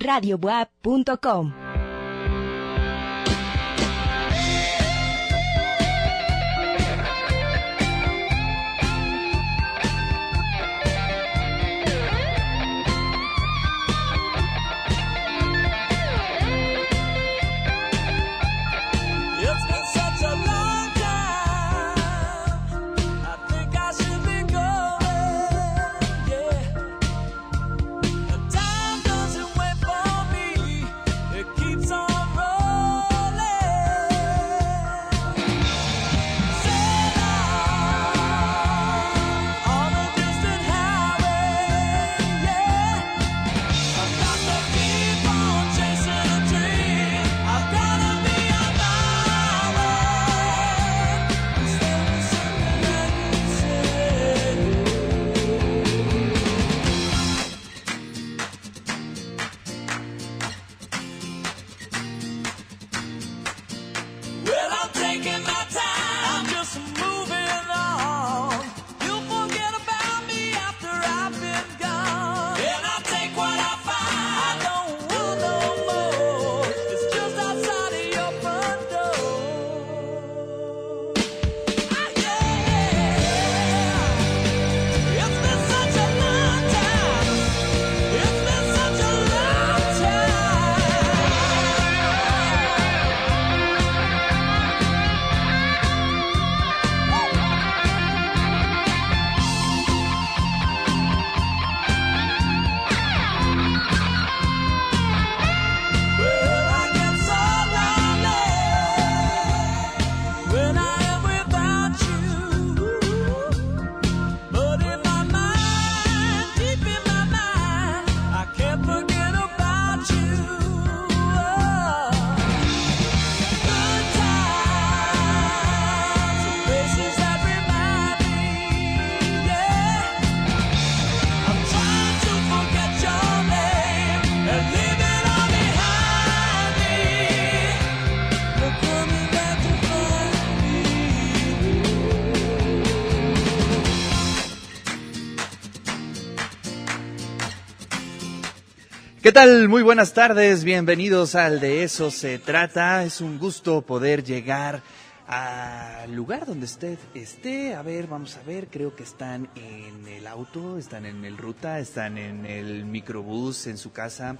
radiobuap.com. ¿Qué tal? Muy buenas tardes, bienvenidos al De Eso Se Trata. Es un gusto poder llegar al lugar donde usted esté. A ver, vamos a ver, creo que están en el auto, están en el ruta, están en el microbús, en su casa.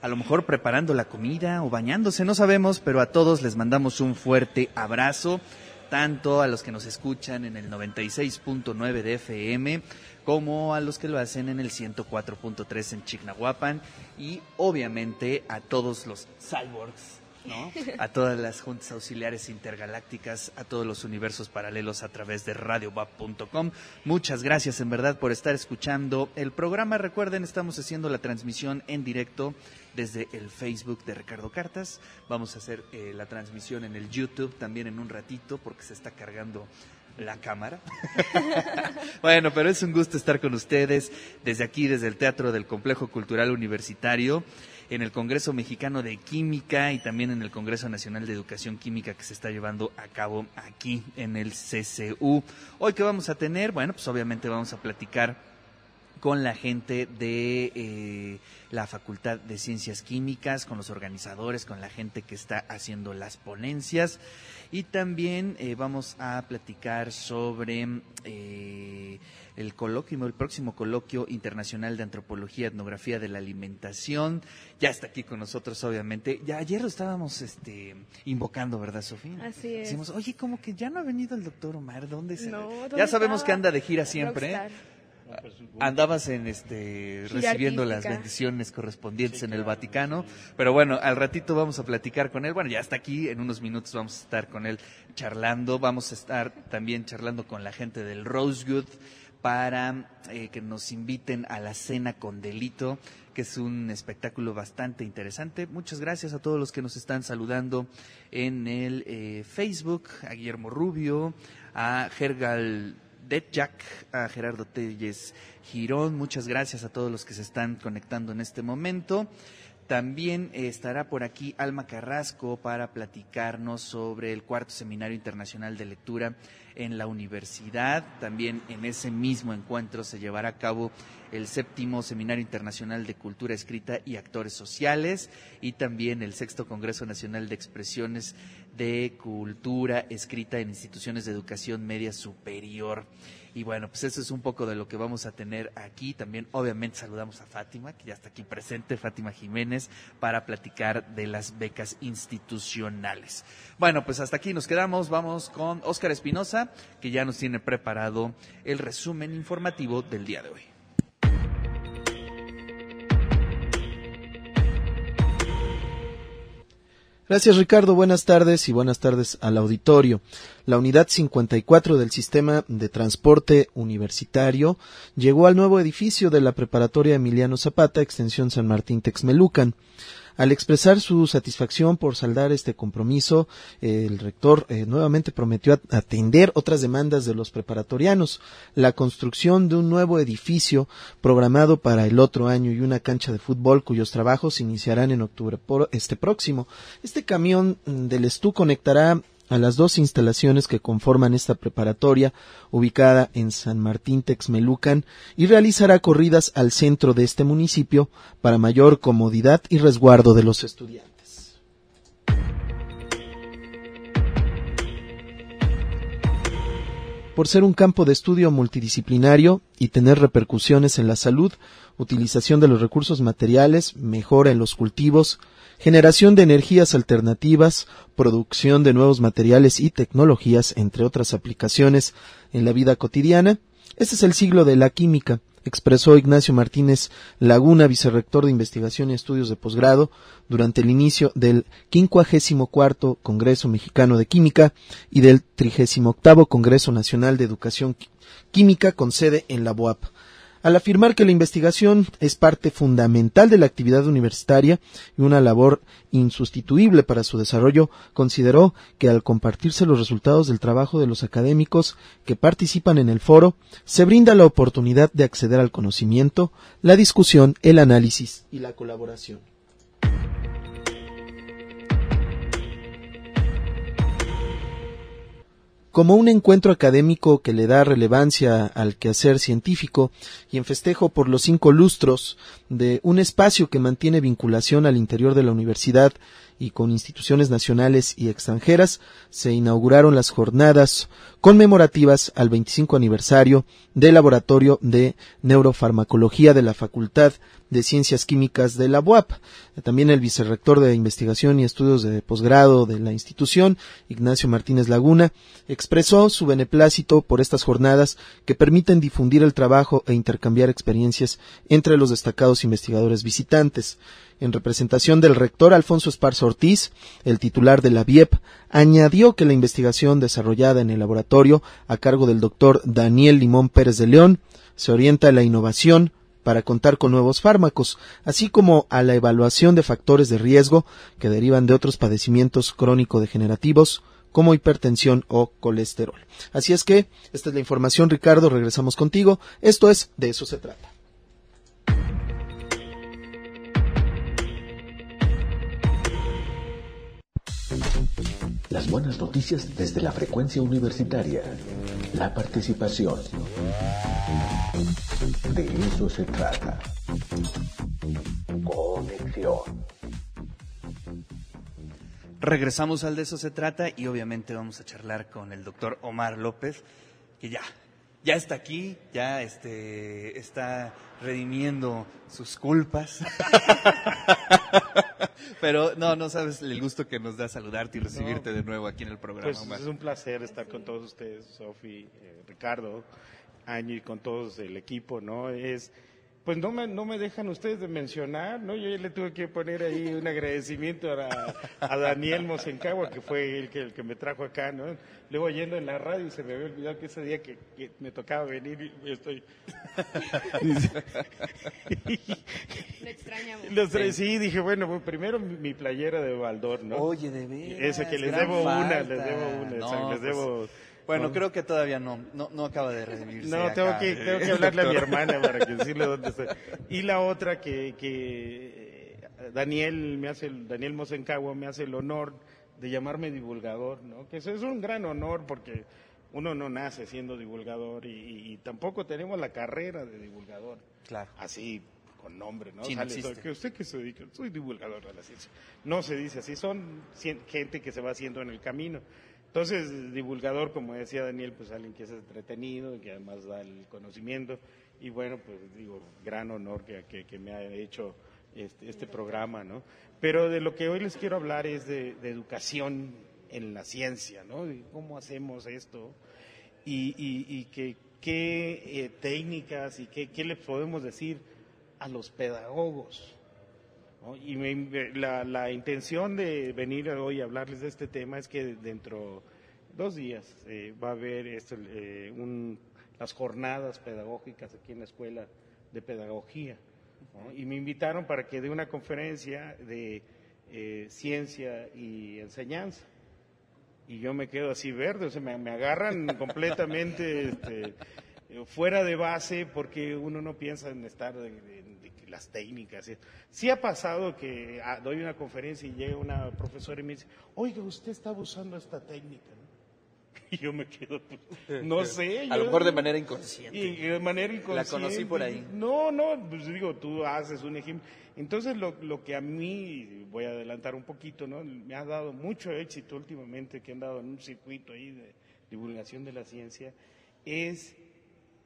A lo mejor preparando la comida o bañándose, no sabemos, pero a todos les mandamos un fuerte abrazo tanto a los que nos escuchan en el 96.9 de FM como a los que lo hacen en el 104.3 en Chignahuapan y obviamente a todos los cyborgs, ¿no? A todas las juntas auxiliares intergalácticas, a todos los universos paralelos a través de radiobab.com. Muchas gracias en verdad por estar escuchando el programa. Recuerden, estamos haciendo la transmisión en directo desde el Facebook de Ricardo Cartas. Vamos a hacer eh, la transmisión en el YouTube también en un ratito porque se está cargando la cámara. bueno, pero es un gusto estar con ustedes desde aquí, desde el Teatro del Complejo Cultural Universitario, en el Congreso Mexicano de Química y también en el Congreso Nacional de Educación Química que se está llevando a cabo aquí en el CCU. Hoy que vamos a tener, bueno, pues obviamente vamos a platicar con la gente de eh, la Facultad de Ciencias Químicas, con los organizadores, con la gente que está haciendo las ponencias. Y también eh, vamos a platicar sobre eh, el coloquio, el próximo coloquio internacional de antropología, etnografía de la alimentación. Ya está aquí con nosotros, obviamente. Ya ayer lo estábamos este, invocando, ¿verdad, Sofía? Así es. Decimos, oye, como que ya no ha venido el doctor Omar, ¿dónde se No, ¿dónde Ya sabemos estaba? que anda de gira siempre. ¿eh? Andabas en este recibiendo las bendiciones correspondientes en el Vaticano, pero bueno, al ratito vamos a platicar con él. Bueno, ya está aquí, en unos minutos vamos a estar con él charlando, vamos a estar también charlando con la gente del Rosewood para eh, que nos inviten a la cena con delito, que es un espectáculo bastante interesante. Muchas gracias a todos los que nos están saludando en el eh, Facebook, a Guillermo Rubio, a Gergal Jack, a Gerardo Telles Girón. Muchas gracias a todos los que se están conectando en este momento. También eh, estará por aquí Alma Carrasco para platicarnos sobre el cuarto Seminario Internacional de Lectura en la universidad. También en ese mismo encuentro se llevará a cabo el séptimo Seminario Internacional de Cultura Escrita y Actores Sociales y también el sexto Congreso Nacional de Expresiones de Cultura Escrita en Instituciones de Educación Media Superior. Y bueno, pues eso es un poco de lo que vamos a tener aquí. También, obviamente, saludamos a Fátima, que ya está aquí presente, Fátima Jiménez, para platicar de las becas institucionales. Bueno, pues hasta aquí nos quedamos. Vamos con Óscar Espinosa, que ya nos tiene preparado el resumen informativo del día de hoy. Gracias Ricardo, buenas tardes y buenas tardes al auditorio. La unidad 54 del sistema de transporte universitario llegó al nuevo edificio de la preparatoria Emiliano Zapata, extensión San Martín Texmelucan. Al expresar su satisfacción por saldar este compromiso, eh, el rector eh, nuevamente prometió atender otras demandas de los preparatorianos, la construcción de un nuevo edificio programado para el otro año y una cancha de fútbol cuyos trabajos iniciarán en octubre por este próximo. Este camión mm, del Estú conectará a las dos instalaciones que conforman esta preparatoria, ubicada en San Martín Texmelucan, y realizará corridas al centro de este municipio para mayor comodidad y resguardo de los estudiantes. Por ser un campo de estudio multidisciplinario y tener repercusiones en la salud, utilización de los recursos materiales, mejora en los cultivos, generación de energías alternativas, producción de nuevos materiales y tecnologías, entre otras aplicaciones en la vida cotidiana. Este es el siglo de la química, expresó Ignacio Martínez Laguna, vicerrector de Investigación y Estudios de Posgrado, durante el inicio del 54 Congreso Mexicano de Química y del 38 Congreso Nacional de Educación Química con sede en la BOAP al afirmar que la investigación es parte fundamental de la actividad universitaria y una labor insustituible para su desarrollo, consideró que al compartirse los resultados del trabajo de los académicos que participan en el foro, se brinda la oportunidad de acceder al conocimiento, la discusión, el análisis y la colaboración. Como un encuentro académico que le da relevancia al quehacer científico y en festejo por los cinco lustros de un espacio que mantiene vinculación al interior de la universidad y con instituciones nacionales y extranjeras, se inauguraron las jornadas conmemorativas al 25 aniversario del Laboratorio de Neurofarmacología de la Facultad de Ciencias Químicas de la UAP. También el vicerrector de Investigación y Estudios de Posgrado de la institución, Ignacio Martínez Laguna, expresó su beneplácito por estas jornadas que permiten difundir el trabajo e intercambiar experiencias entre los destacados investigadores visitantes. En representación del rector Alfonso Esparza Ortiz, el titular de la BIEP, añadió que la investigación desarrollada en el laboratorio a cargo del doctor Daniel Limón Pérez de León se orienta a la innovación, para contar con nuevos fármacos, así como a la evaluación de factores de riesgo que derivan de otros padecimientos crónico-degenerativos como hipertensión o colesterol. Así es que, esta es la información, Ricardo, regresamos contigo. Esto es, de eso se trata. Las buenas noticias desde la frecuencia universitaria. La participación. De eso se trata. Conexión. Regresamos al de eso se trata y obviamente vamos a charlar con el doctor Omar López, que ya, ya está aquí, ya este, está redimiendo sus culpas. Pero no, no sabes el gusto que nos da saludarte y recibirte No, de nuevo aquí en el programa. Pues es un placer estar con todos ustedes, Sofi, eh, Ricardo, Año y con todos el equipo, ¿no? Es, pues no me, no me dejan ustedes de mencionar, ¿no? Yo ya le tuve que poner ahí un agradecimiento a, a Daniel Mosencagua, que fue el que, el que me trajo acá, ¿no? Luego yendo en la radio se me había olvidado que ese día que, que me tocaba venir, y estoy... Lo extrañamos. Los tres, sí, dije, bueno, pues primero mi, mi playera de Baldor, ¿no? Oye, de veras. Ese que les debo una, les debo una, No, les pues, debo... Bueno, ¿no? creo que todavía no, no, no acaba de redimirse. No, acá, tengo que, tengo que hablarle a mi hermana para que decirle dónde está. Y la otra que, que eh, Daniel me hace, el- Daniel Mosencagua me hace el honor de llamarme divulgador, ¿no? Que eso es un gran honor porque Uno no nace siendo divulgador y, y- y tampoco tenemos la carrera de divulgador. Claro. Así, con nombre, ¿no? Sí, no Sale, que ¿Usted qué se dedica? Soy divulgador de la ciencia. No se dice así, son gente que se va haciendo en el camino. Entonces, divulgador, como decía Daniel, pues alguien que es entretenido, que además da el conocimiento. Y bueno, pues digo, gran honor que, me ha hecho este, este programa, ¿no? Pero de lo que hoy les quiero hablar es de, educación en la ciencia, ¿no? De cómo hacemos esto y, y, y que, qué eh, técnicas y qué, qué le podemos decir a los pedagogos. ¿No? Y me- la, la intención de venir hoy a hablarles de este tema es que dentro de dos días eh, va a haber esto, eh, un- las jornadas pedagógicas aquí en la Escuela de Pedagogía. ¿no? Y me invitaron para que dé una conferencia de eh, ciencia y enseñanza y yo me quedo así verde, o sea, me, me agarran completamente este, eh, fuera de base porque uno no piensa en estar de, de- las técnicas. ¿sí? Ha pasado que ah, doy una conferencia y llega una profesora y me dice, oiga, usted está usando esta técnica. ¿no?". Y yo me quedo, pues, no sé. A lo mejor de manera inconsciente. y, de manera inconsciente. conocí por ahí. No, no, pues digo, tú haces un ejemplo. Entonces, lo, lo que a mí, voy a adelantar un poquito, ¿no? Me ha dado mucho éxito últimamente, que han dado en un circuito ahí de divulgación de la ciencia, es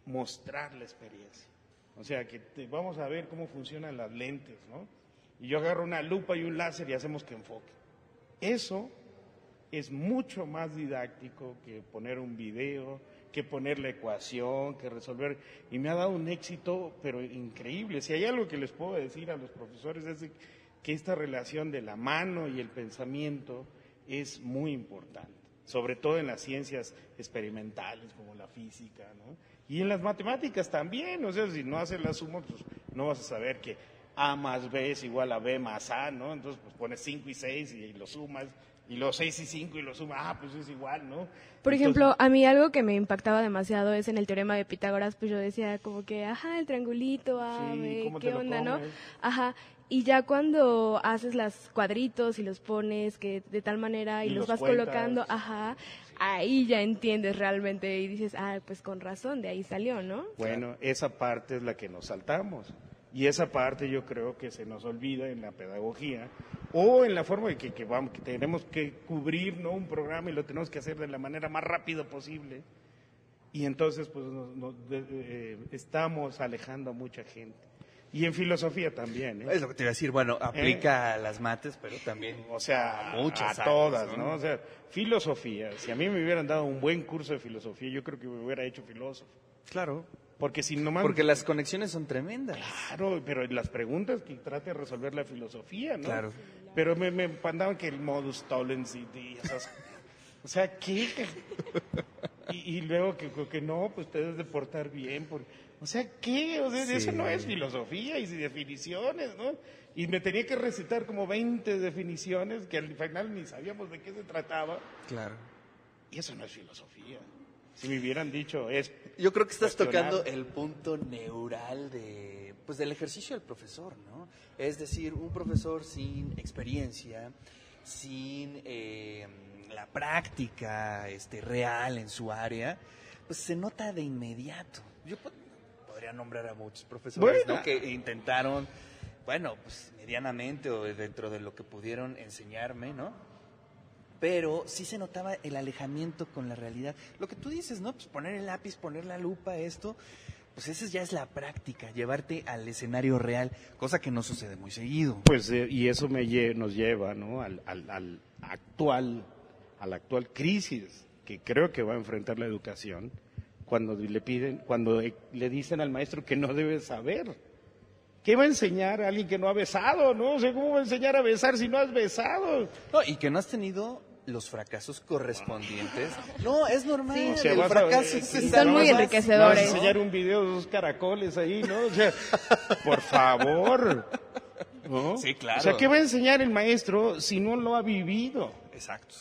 mostrar la experiencia. O sea, que te- vamos a ver cómo funcionan las lentes, ¿no? Y yo agarro una lupa y un láser y hacemos que enfoque. Eso es mucho más didáctico que poner un video, que poner la ecuación, que resolver. Y me ha dado un éxito, pero increíble. Si hay algo que les puedo decir a los profesores es que esta relación de la mano y el pensamiento es muy importante, sobre todo en las ciencias experimentales como la física, ¿no? Y en las matemáticas también, o sea, si no haces la suma, pues no vas a saber que A más B es igual a B más A, ¿no? Entonces, pues pones 5 y 6 y, lo sumas, y los 6 y 5 y lo sumas, ah, pues es igual, ¿no? Por Entonces, ejemplo, a mí algo que me impactaba demasiado es en el teorema de Pitágoras, pues yo decía como que, ajá, el triangulito, ah, Sí, ve, ¿cómo te qué onda, ¿no? Ajá. Y ya cuando haces los cuadritos y los pones que de tal manera y, Y los, los vas cuentas. colocando, ajá, ahí ya entiendes realmente y dices, ah, pues con razón, de ahí salió, ¿no? Bueno, esa parte es la que nos saltamos. Y esa parte yo creo que se nos olvida en la pedagogía o en la forma de que, que vamos, que tenemos que cubrir ¿no? un programa y lo tenemos que hacer de la manera más rápida posible. Y entonces, pues, nos- nos- de- eh, estamos alejando a mucha gente. Y en filosofía también, ¿eh? Es lo que te iba a decir, bueno, aplica a las mates, pero también O sea, a muchas a áreas, todas, ¿no? O sea, filosofía. Si a mí me hubieran dado un buen curso de filosofía, yo creo que me hubiera hecho filósofo. Claro. Porque si nomás... Porque las conexiones son tremendas. Claro, pero las preguntas que trate de resolver la filosofía, ¿no? Claro. Pero me, me mandaban que el modus tollens y, y esas... O sea, ¿qué? Y, y luego que, que no, pues te debes de portar bien. Por, o sea, ¿qué? O sea, Sí. eso no es filosofía y definiciones, ¿no? Y me tenía que recitar como 20 definiciones que al final ni sabíamos de qué se trataba. Claro. Y eso no es filosofía. Si me hubieran dicho, es... Yo creo que estás tocando el punto neural de, pues, del ejercicio del profesor, ¿no? Es decir, un profesor sin experiencia, sin eh, la práctica este, real en su área, pues se nota de inmediato. Yo podría nombrar a muchos profesores Bueno. ¿no? que intentaron, bueno, pues medianamente o dentro de lo que pudieron enseñarme, ¿no? pero sí se notaba el alejamiento con la realidad. Lo que tú dices, ¿no? Pues poner el lápiz, poner la lupa, esto, pues esa ya es la práctica, llevarte al escenario real, cosa que no sucede muy seguido. Pues, eh, y eso me lle- nos lleva, ¿no? Al, al- al actual, a la actual crisis que creo que va a enfrentar la educación cuando le piden, cuando eh, le dicen al maestro que no debe saber. ¿Qué va a enseñar a alguien que no ha besado, no? O sea, ¿cómo va a enseñar a besar si no has besado? No, y que no has tenido los fracasos correspondientes. No, es normal. O sea, el vas a- fracaso es Y estar son muy enriquecedores. Vas a enseñar un video de esos caracoles ahí, ¿no? O sea, por favor. ¿no? Sí, claro. O sea, ¿qué va a enseñar el maestro si no lo ha vivido? Exacto.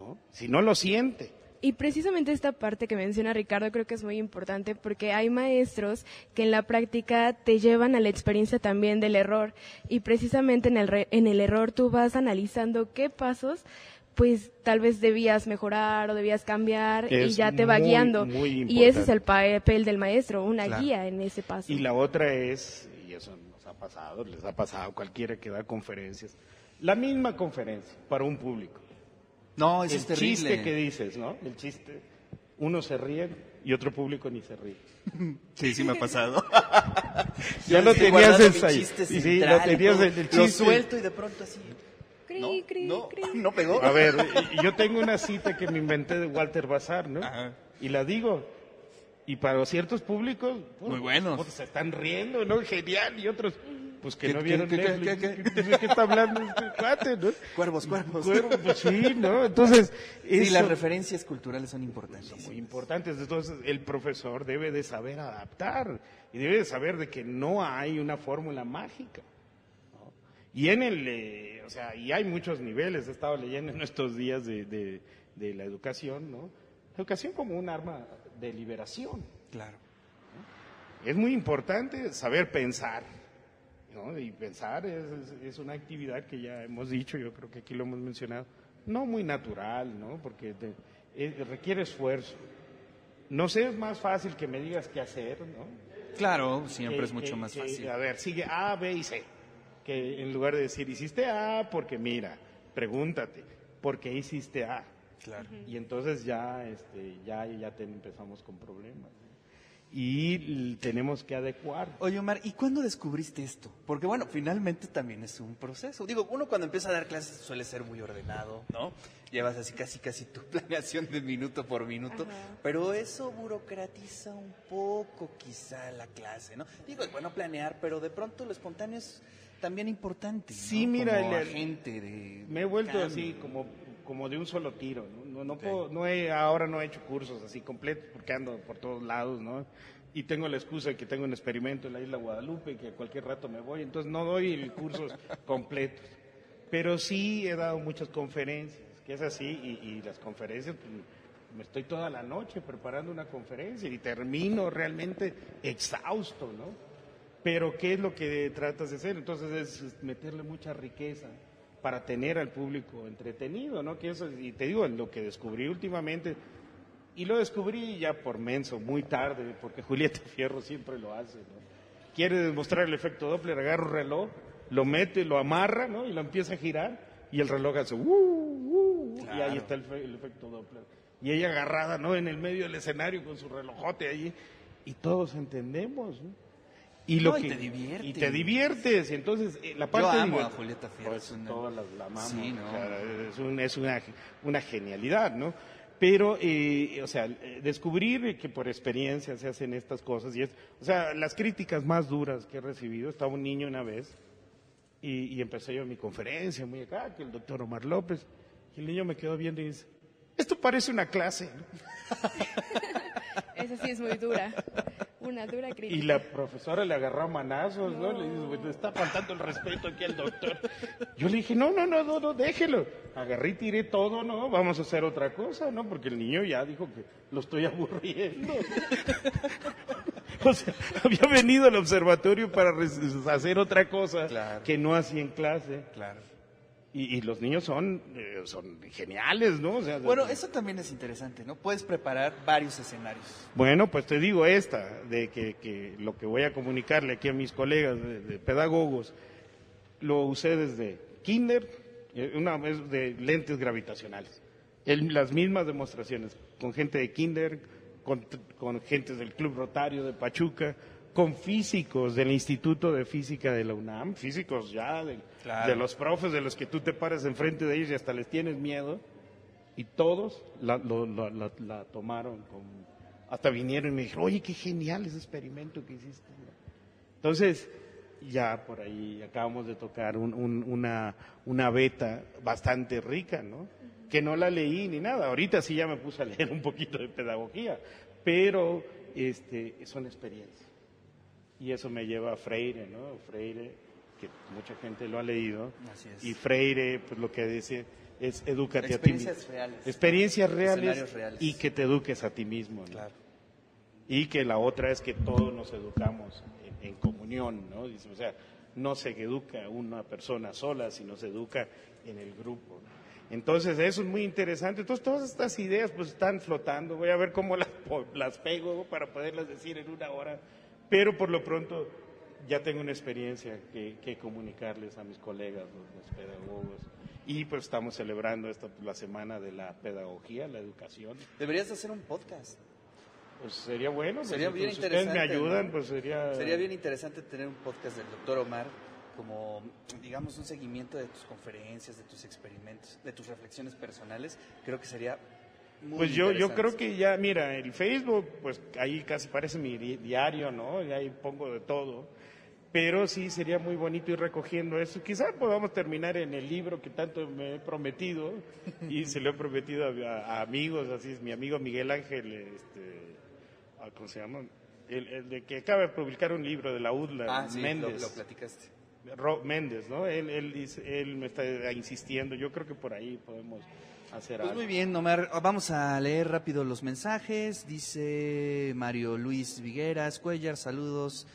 ¿no? Si no lo siente. Y precisamente esta parte que menciona Ricardo creo que es muy importante porque hay maestros que en la práctica te llevan a la experiencia también del error y precisamente en el, re- en el error tú vas analizando qué pasos pues tal vez debías mejorar o debías cambiar y ya te va muy, guiando. muy y ese es el papel del maestro, una Claro. guía en ese paso. Y la otra es, y eso nos ha pasado, les ha pasado a cualquiera que da conferencias, la misma conferencia para un público. No, el es terrible. chiste que dices, ¿no? El chiste, uno se ríe y otro público ni se ríe. Sí, sí me ha pasado. Ya lo tenías chiste Sí, central lo tenías el Lo chiste. suelto y de pronto así. Cri, No, cri, no, cri. no pegó. A ver, yo tengo una cita que me inventé de Walter Bazar, ¿no? Ajá. Y la digo. Y para ciertos públicos, pues, Muy buenos. pues, se están riendo, ¿no? Genial. Y otros, pues que ¿Qué- no vieron Netflix. qué- ¿Qué, qué- qué está hablando este cuate, no? Cuervos, cuervos. Cuervo, pues sí, ¿no? Entonces, Sí, eso- las referencias culturales son importantes. muy importantes. Entonces, el profesor debe de saber adaptar y debe de saber de que no hay una fórmula mágica. ¿no? Y en el, eh, o sea, y hay muchos niveles. He estado leyendo en estos días de, de- de la educación, ¿no? Educación como un arma de liberación. Claro. Es muy importante saber pensar. ¿No? Y pensar es, es- una actividad que ya hemos dicho, yo creo que aquí lo hemos mencionado, no muy natural, ¿no? porque te- eh, requiere esfuerzo. No sé, es más fácil que me digas qué hacer, ¿no? Claro, siempre Que- es mucho que- más que, fácil. A ver, sigue A, B y C. Que en lugar de decir, hiciste A, porque mira, pregúntate, ¿por qué hiciste A? Claro. Y entonces ya, este, ya, ya te- empezamos con problemas. ¿No? Y tenemos que adecuar. Oye, Omar, ¿y cuándo descubriste esto? Porque, bueno, finalmente también es un proceso. Digo, uno cuando empieza a dar clases suele ser muy ordenado, ¿no? Llevas así casi, casi tu planeación de minuto por minuto, Ajá. pero eso burocratiza un poco quizá la clase, ¿no? Digo, es bueno planear, pero de pronto lo espontáneo es también importante, ¿no? Sí, mira, Como el- agente de Me he vuelto cambio. así como, como de un solo tiro. No, no, no Ok. puedo- no he, ahora no he hecho cursos así completos porque ando por todos lados, ¿no? Y tengo la excusa de que tengo un experimento en la isla Guadalupe y que a cualquier rato me voy, entonces no doy el cursos completos. Pero sí he dado muchas conferencias, que es así, y, y las conferencias, pues, me estoy toda la noche preparando una conferencia y termino realmente exhausto, ¿no? Pero ¿qué es lo que tratas de hacer? Entonces es meterle mucha riqueza para tener al público entretenido, ¿no? Que eso, y te digo, lo que descubrí últimamente, y lo descubrí ya por menso, muy tarde, porque Julieta Fierro siempre lo hace, ¿no? Quiere demostrar el efecto Doppler, agarra un reloj, lo mete, lo amarra, ¿no? Y lo empieza a girar, y el reloj hace, "Uh, uh", y Claro. ahí está el, el efecto Doppler. Y ella agarrada, ¿no? En el medio del escenario con su relojote allí, y todos entendemos, ¿no? Y lo No, y que te y te diviertes y entonces eh, la parte Yo amo divert- a Julieta Fierro, Pues, una- todas las la amamos, Sí, ¿no? es, un- es una, una genialidad no pero eh, o sea eh, descubrir que por experiencia se hacen estas cosas y es o sea las críticas más duras que he recibido estaba un niño una vez y, y empecé yo mi conferencia muy acá que el doctor Omar López y el niño me quedó viendo y dice esto parece una clase ¿no? Esa sí es muy dura. Una dura crítica. Y la profesora le agarró manazos, ¿no? Le dice, "Pues, le está faltando el respeto aquí al doctor. Yo le dije, no, no, no, no, no, déjelo. Agarré y tiré todo, ¿no? Vamos a hacer otra cosa, ¿no? Porque el niño ya dijo que lo estoy aburriendo. o sea, había venido al observatorio para hacer otra cosa Claro. que no hacía en clase. Claro. Y, y los niños son, eh, son geniales, ¿no? O sea, Bueno, eso también es interesante, ¿no? Puedes preparar varios escenarios. Bueno, pues te digo esta, de que, que lo que voy a comunicarle aquí a mis colegas de, de pedagogos, lo usé desde kinder, eh, una vez de lentes gravitacionales. El- las mismas demostraciones, con gente de kinder, con, con gentes del Club Rotario de Pachuca, con físicos del Instituto de Física de la UNAM, físicos ya de, Claro. de los profes de los que tú te paras enfrente de ellos y hasta les tienes miedo y todos la, lo- lo- la- la tomaron con, hasta vinieron y me dijeron, oye, qué genial ese experimento que hiciste. Entonces, ya por ahí acabamos de tocar un- un- una, una beta bastante rica, ¿no? Que no la leí ni nada. Ahorita sí ya me puse a leer un poquito de pedagogía, pero este, son experiencias. Y eso me lleva a Freire, ¿no? Freire, que mucha gente lo ha leído. Así es. Y Freire, pues lo que dice es edúcate a ti mismo. Experiencias reales. Experiencias reales, y que te eduques a ti mismo. ¿no? Claro. Y que la otra es que todos nos educamos en, en comunión, ¿no? Dice, O sea, no se educa una persona sola, sino se educa en el grupo. ¿no? Entonces, eso es muy interesante. Entonces, todas estas ideas pues están flotando. Voy a ver cómo las, las pego para poderlas decir en una hora. Pero por lo pronto ya tengo una experiencia que, que comunicarles a mis colegas, los, los pedagogos. Y pues estamos celebrando esta, la semana de la pedagogía, la educación. Deberías hacer un podcast. Pues sería bueno. pues, Sería bien si ustedes me interesante, ayudan, ¿no? pues sería... Sería bien interesante tener un podcast del doctor Omar como, digamos, un seguimiento de tus conferencias, de tus experimentos, de tus reflexiones personales. Creo que sería muy Pues yo, yo creo que ya, mira, el Facebook, pues ahí casi parece mi di- diario, ¿no? Y ahí pongo de todo. Pero sí sería muy bonito ir recogiendo eso. Quizá podamos terminar en el libro que tanto me he prometido y se lo he prometido a, a amigos, así es mi amigo Miguel Ángel, este, ah, ¿cómo se llama? El, el de que acaba de publicar un libro de la UDLA, Ah, sí, lo, Méndez. lo platicaste. Méndez, ¿no? Él, él, él me está insistiendo. Yo creo que por ahí podemos hacer Pues algo. muy bien, Omar. Vamos a leer rápido los mensajes. Dice Mario Luis Vigueras, Cuellar, saludos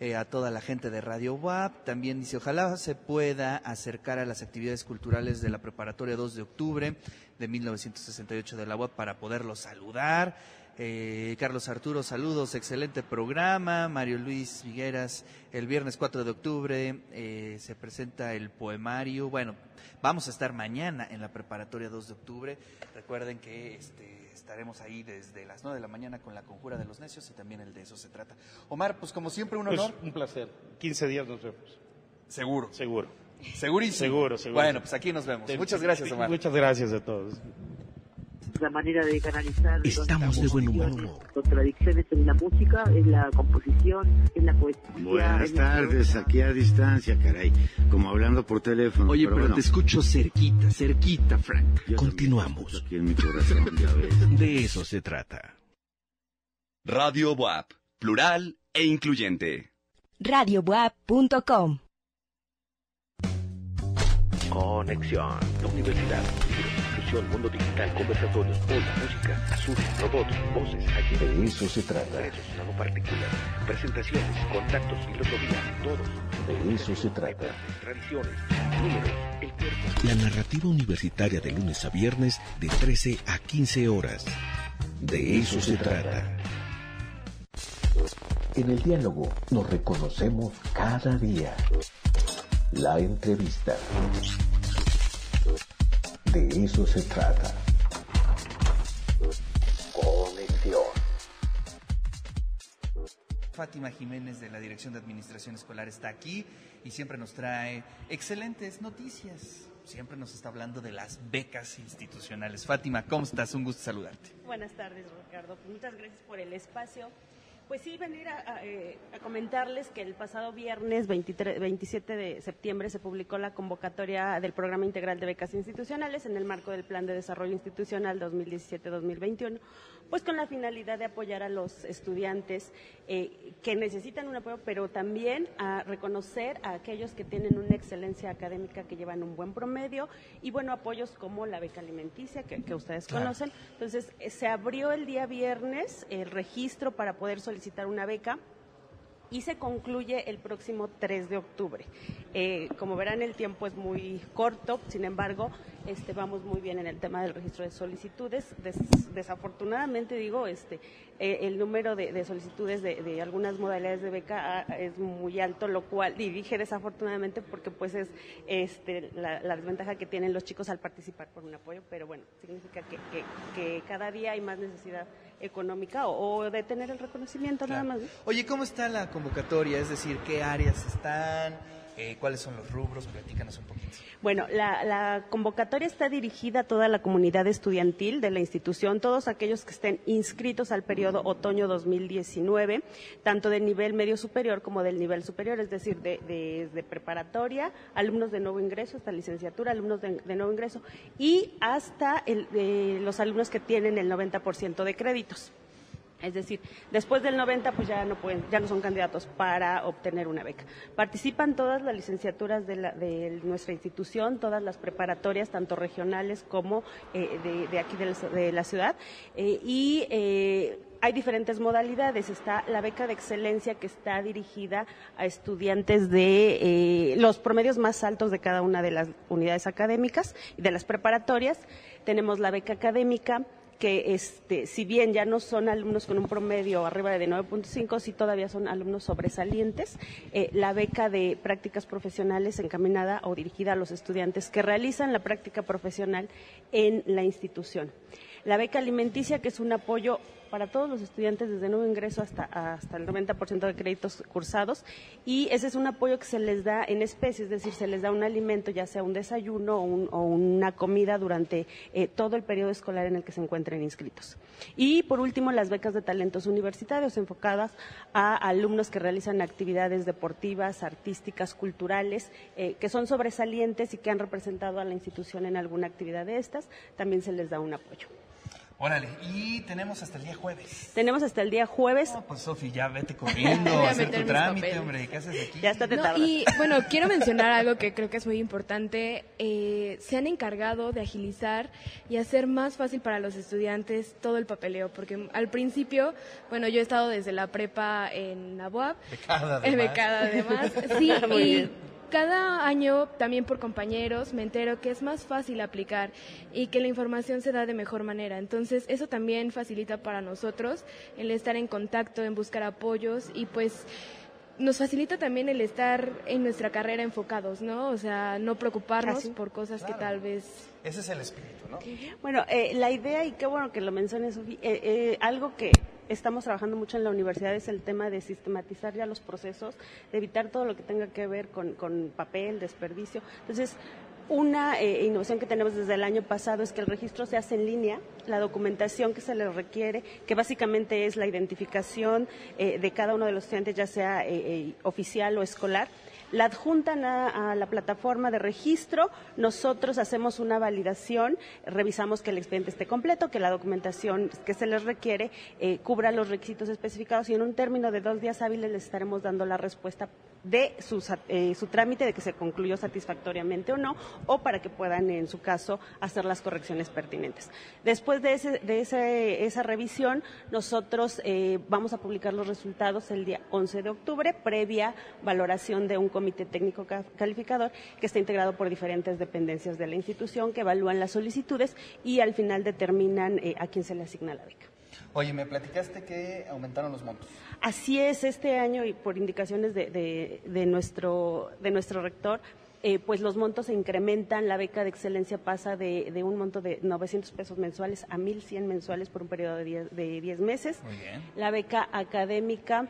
eh, a toda la gente de Radio WAP. También dice, ojalá se pueda acercar a las actividades culturales de la preparatoria 2 de octubre de 1968 de la UAP para poderlos saludar. Eh, Carlos Arturo, saludos, excelente programa. Mario Luis Vigueras, el viernes 4 de octubre eh, se presenta el poemario. Bueno, vamos a estar mañana en la preparatoria 2 de octubre. Recuerden que este, estaremos ahí desde las 9 de la mañana con la conjura de los necios y también el de eso se trata. Omar, pues como siempre un Pues, honor. un placer. 15 días nos vemos. Seguro. Seguro. Segurísimo. Seguro, seguro. Bueno, pues aquí nos vemos. Muchas gracias, Omar. Muchas gracias a todos. La manera de canalizar Estamos de buen humor. contradicciones, en la música, en la composición, en la poesía. Buenas tardes, aquí a distancia, caray. Como hablando por teléfono. Oye, pero, bueno, te escucho cerquita, cerquita, Frank. yo Continuamos. escucho Aquí en mi corazón, ya ves. De eso se trata. Radio WAP, plural e incluyente. radiobuap.com Conexión. Universidad. Inclusión, mundo digital, conversatorios, onda, música, azul, robots, voces, aquí De eso se trata. Particular. Presentaciones, contactos, filosofía, todos. De eso se trata. Tradiciones, números, el cuerpo. La narrativa universitaria de lunes a viernes de 13 a 15 horas. De eso se trata. En el diálogo nos reconocemos cada día. La entrevista. De eso se trata. Conexión. Fátima Jiménez de la Dirección de Administración Escolar está aquí y siempre nos trae excelentes noticias. Siempre nos está hablando de las becas institucionales. Fátima, ¿cómo estás? Un gusto saludarte. Buenas tardes, Ricardo. Muchas gracias por el espacio. Pues sí, venir a, eh, a comentarles que el pasado viernes 23 27 de septiembre se publicó la convocatoria del Programa Integral de Becas Institucionales en el marco del Plan de Desarrollo Institucional 2017-2021, pues con la finalidad de apoyar a los estudiantes eh, que necesitan un apoyo, pero también a reconocer a aquellos que tienen una excelencia académica, que llevan un buen promedio y, bueno, apoyos como la beca alimenticia, que, que ustedes Claro. conocen. Entonces, eh, se abrió el día viernes el registro para poder solicitar una beca y se concluye el próximo 3 de octubre. Eh, como verán, el tiempo es muy corto, sin embargo, este, vamos muy bien en el tema del registro de solicitudes. Des- desafortunadamente, digo, este, eh, el número de, de solicitudes de, de algunas modalidades de beca ah, es muy alto, lo cual, y dije desafortunadamente porque pues es este, la, la desventaja que tienen los chicos al participar por un apoyo, pero bueno, significa que, que, que cada día hay más necesidad económica o, o de tener el reconocimiento nada más. Oye, ¿cómo está la convocatoria? Es decir, ¿qué áreas están? Eh, ¿Cuáles son los rubros? Platícanos un poquito. Bueno, la, convocatoria está dirigida a toda la comunidad estudiantil de la institución, todos aquellos que estén inscritos al periodo otoño 2019, tanto del nivel medio superior como del nivel superior, es decir, de, preparatoria, alumnos de nuevo ingreso hasta licenciatura, alumnos de, de nuevo ingreso y hasta el- eh, los alumnos que tienen el 90% de créditos. Es decir, después del 90 pues ya no pueden, ya no son candidatos para obtener una beca. Participan todas las licenciaturas de, nuestra institución, todas las preparatorias, tanto regionales como eh, de, aquí de la, ciudad, eh, y eh, hay diferentes modalidades. Está la beca de excelencia que está dirigida a estudiantes de los promedios más altos de cada una de las unidades académicas y de las preparatorias. Tenemos la beca académica que este, si bien ya no son alumnos con un promedio arriba de 9.5, sí todavía son alumnos sobresalientes. Eh, la beca de prácticas profesionales encaminada o dirigida a los estudiantes que realizan la práctica profesional en la institución. La beca alimenticia, que es un apoyo para todos los estudiantes desde nuevo ingreso hasta, hasta el 90% de créditos cursados y ese es un apoyo que se les da en especie, es decir, se les da un alimento, ya sea un desayuno o, un- o una comida durante eh, todo el periodo escolar en el que se encuentren inscritos. Y por último, las becas de talentos universitarios enfocadas a alumnos que realizan actividades deportivas, artísticas, culturales, eh, que son sobresalientes y que han representado a la institución en alguna actividad de estas, también se les da un apoyo. Órale, y tenemos hasta el día jueves. Tenemos hasta el día jueves. No, pues Sofi, ya vete corriendo a hacer tu trámite, papeles. hombre. ¿Qué haces aquí? Ya está te No, y bueno, quiero mencionar algo que creo que es muy importante. Eh, se han encargado de agilizar y hacer más fácil para los estudiantes todo el papeleo, porque al principio, bueno, yo he estado desde la prepa en la UAP, Becada, eh, además. becada además, sí, Muy y bien. Cada año también por compañeros me entero que es más fácil aplicar y que la información se da de mejor manera. Entonces, eso también facilita para nosotros el estar en contacto, en buscar apoyos y pues nos facilita también el estar en nuestra carrera enfocados, ¿no? O sea, no preocuparnos Así. por cosas que tal vez Ese es el espíritu, ¿no? Bueno, eh, la idea, y qué bueno que lo menciones, Sofi, eh, eh, algo que estamos trabajando mucho en la universidad es el tema de sistematizar ya los procesos, de evitar todo lo que tenga que ver con, con papel, desperdicio. Entonces, una eh, innovación que tenemos desde el año pasado es que el registro se hace en línea, la documentación que se le requiere, que básicamente es la identificación eh, de cada uno de los estudiantes, ya sea eh, eh, oficial o escolar, la adjuntan a, la plataforma de registro, nosotros hacemos una validación, revisamos que el expediente esté completo, que la documentación que se les requiere eh, cubra los requisitos especificados y en un término de dos días hábiles les estaremos dando la respuesta de su, sa- eh, su trámite, de que se concluyó satisfactoriamente o no, o para que puedan, en su caso, hacer las correcciones pertinentes. Después de, ese, de ese- esa revisión, nosotros eh, vamos a publicar los resultados el día 11 de octubre, previa valoración de un comité técnico ca- calificador que está integrado por diferentes dependencias de la institución que evalúan las solicitudes y al final determinan eh, a quién se le asigna la beca. Oye, me platicaste que aumentaron los montos. Así es, este año y por indicaciones de, de- de nuestro, de nuestro rector, eh, pues los montos se incrementan, la beca de excelencia pasa de, de un monto de 900 pesos mensuales a 1.100 mensuales por un periodo de 10, de 10 meses. Muy bien. La beca académica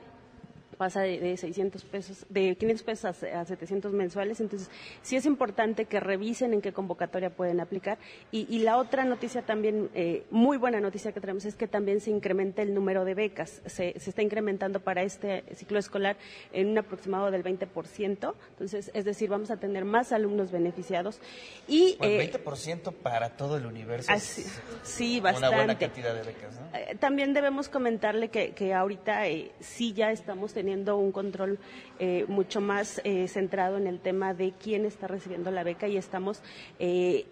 pasa de, de 600 pesos, de 500 pesos a, a 700 mensuales. Entonces, sí es importante que revisen en qué convocatoria pueden aplicar. Y, y la otra noticia también, eh, muy buena noticia que tenemos, es que también se incrementa el número de becas. Se, se está incrementando para este ciclo escolar en un aproximado del 20%. Entonces, es decir, vamos a tener más alumnos beneficiados. Y, eh, 20% para todo el universo. así- es sí, Una buena bastante. cantidad de becas, ¿no? Eh, También debemos comentarle que, que ahorita eh, sí ya estamos teniendo un control eh, mucho más eh, centrado en el tema de quién está recibiendo la beca y estamos eh,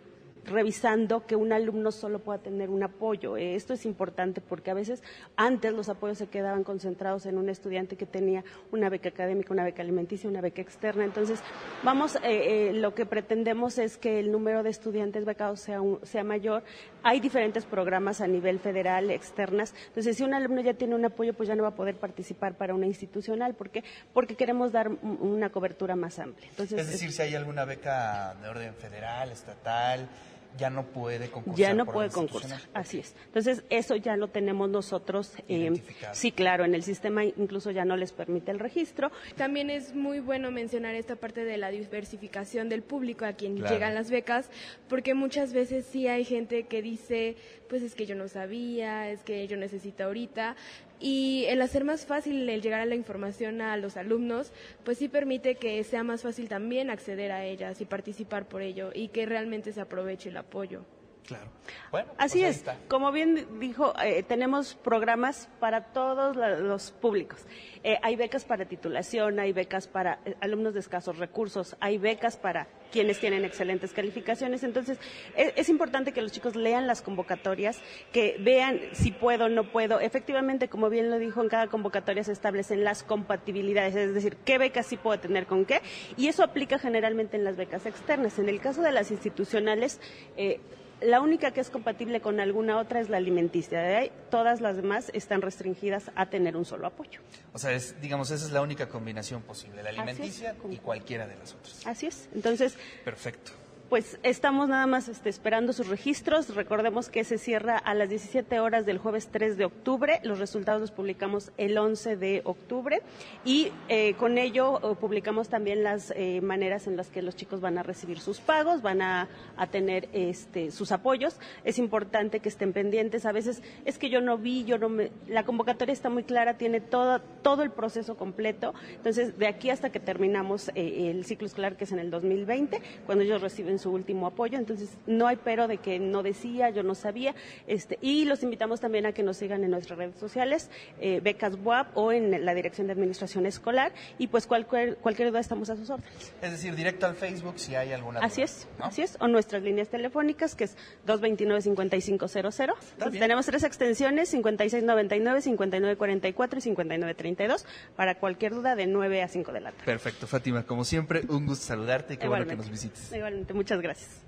revisando que un alumno solo pueda tener un apoyo. Eh, esto es importante porque a veces antes los apoyos se quedaban concentrados en un estudiante que tenía una beca académica, una beca alimenticia, una beca externa. Entonces, vamos, eh, eh, lo que pretendemos es que el número de estudiantes becados sea, un- sea mayor. Hay diferentes programas a nivel federal, externas. Entonces, si un alumno ya tiene un apoyo, pues ya no va a poder participar para una institucional. ¿Por qué? Porque queremos dar un- una cobertura más amplia. Entonces, Es decir, si hay alguna beca de orden federal, estatal, ya no puede concursar. ya no puede concursar, así es. Entonces, eso ya lo tenemos nosotros. eh, sí, claro, en el sistema incluso ya no les permite el registro. También es muy bueno mencionar esta parte de la diversificación del público a quien Claro. llegan las becas, porque muchas veces sí hay gente que dice, pues es que yo no sabía, es que yo necesito ahorita, y el hacer más fácil el llegar a la información a los alumnos, pues sí permite que sea más fácil también acceder a ellas y participar por ello, y que realmente se aproveche el apoyo. Claro. Bueno, Así pues ahí es. está. Como bien dijo, eh, tenemos programas para todos la- los públicos. Eh, hay becas para titulación, hay becas para eh, alumnos de escasos recursos, hay becas para quienes tienen excelentes calificaciones. Entonces, e- es, importante que los chicos lean las convocatorias, que vean si puedo o no puedo. Efectivamente, como bien lo dijo, en cada convocatoria se establecen las compatibilidades, es decir, qué becas sí puedo tener con qué. Y eso aplica generalmente en las becas externas. En el caso de las institucionales, eh, la única que es compatible con alguna otra es la alimenticia. De ahí, todas las demás están restringidas a tener un solo apoyo. O sea, es, digamos, esa es la única combinación posible, la alimenticia y cualquiera de las otras. Así es. Entonces, Perfecto. Pues estamos nada más este, esperando sus registros. Recordemos que se cierra a las 17 horas del jueves 3 de octubre. Los resultados los publicamos el 11 de octubre y eh, con ello publicamos también las eh, maneras en las que los chicos van a recibir sus pagos, van a, a tener este, sus apoyos. Es importante que estén pendientes. A veces es que yo no vi, yo no me... La convocatoria está muy clara, tiene todo, todo el proceso completo. Entonces, de aquí hasta que terminamos eh, el ciclo escolar, que es en el 2020, cuando ellos reciben su último apoyo. Entonces, no hay pero de que no decía, yo no sabía. Este, y los invitamos también a que nos sigan en nuestras redes sociales, eh, Becas WAP o en la Dirección de Administración Escolar. Y pues cualquier, cualquier duda estamos a sus órdenes. Es decir, directo al Facebook si hay alguna duda. Así es, así es. O nuestras líneas telefónicas, que es 229-5500. Entonces, tenemos tres extensiones, 5699, 5944 y 5932, para cualquier duda de 9 a 5 de la tarde. Perfecto, Fátima, como siempre, un gusto saludarte y qué bueno que nos visites. Igualmente, muchas gracias.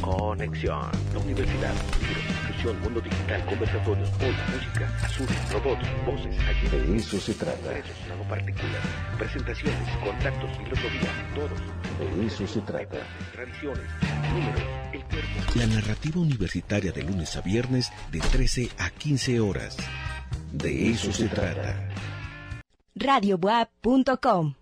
Conexión. La universidad. Libros, discusión, mundo digital, conversatorios, hola, música, azul, robots, voces, aquí De eso se trata. Particular. Presentaciones, contactos, filosofía, todos. De eso se trata. Tradiciones, números, el cuerpo. La narrativa universitaria de lunes a viernes de 13 a 15 horas. De eso se trata. radiobuap.com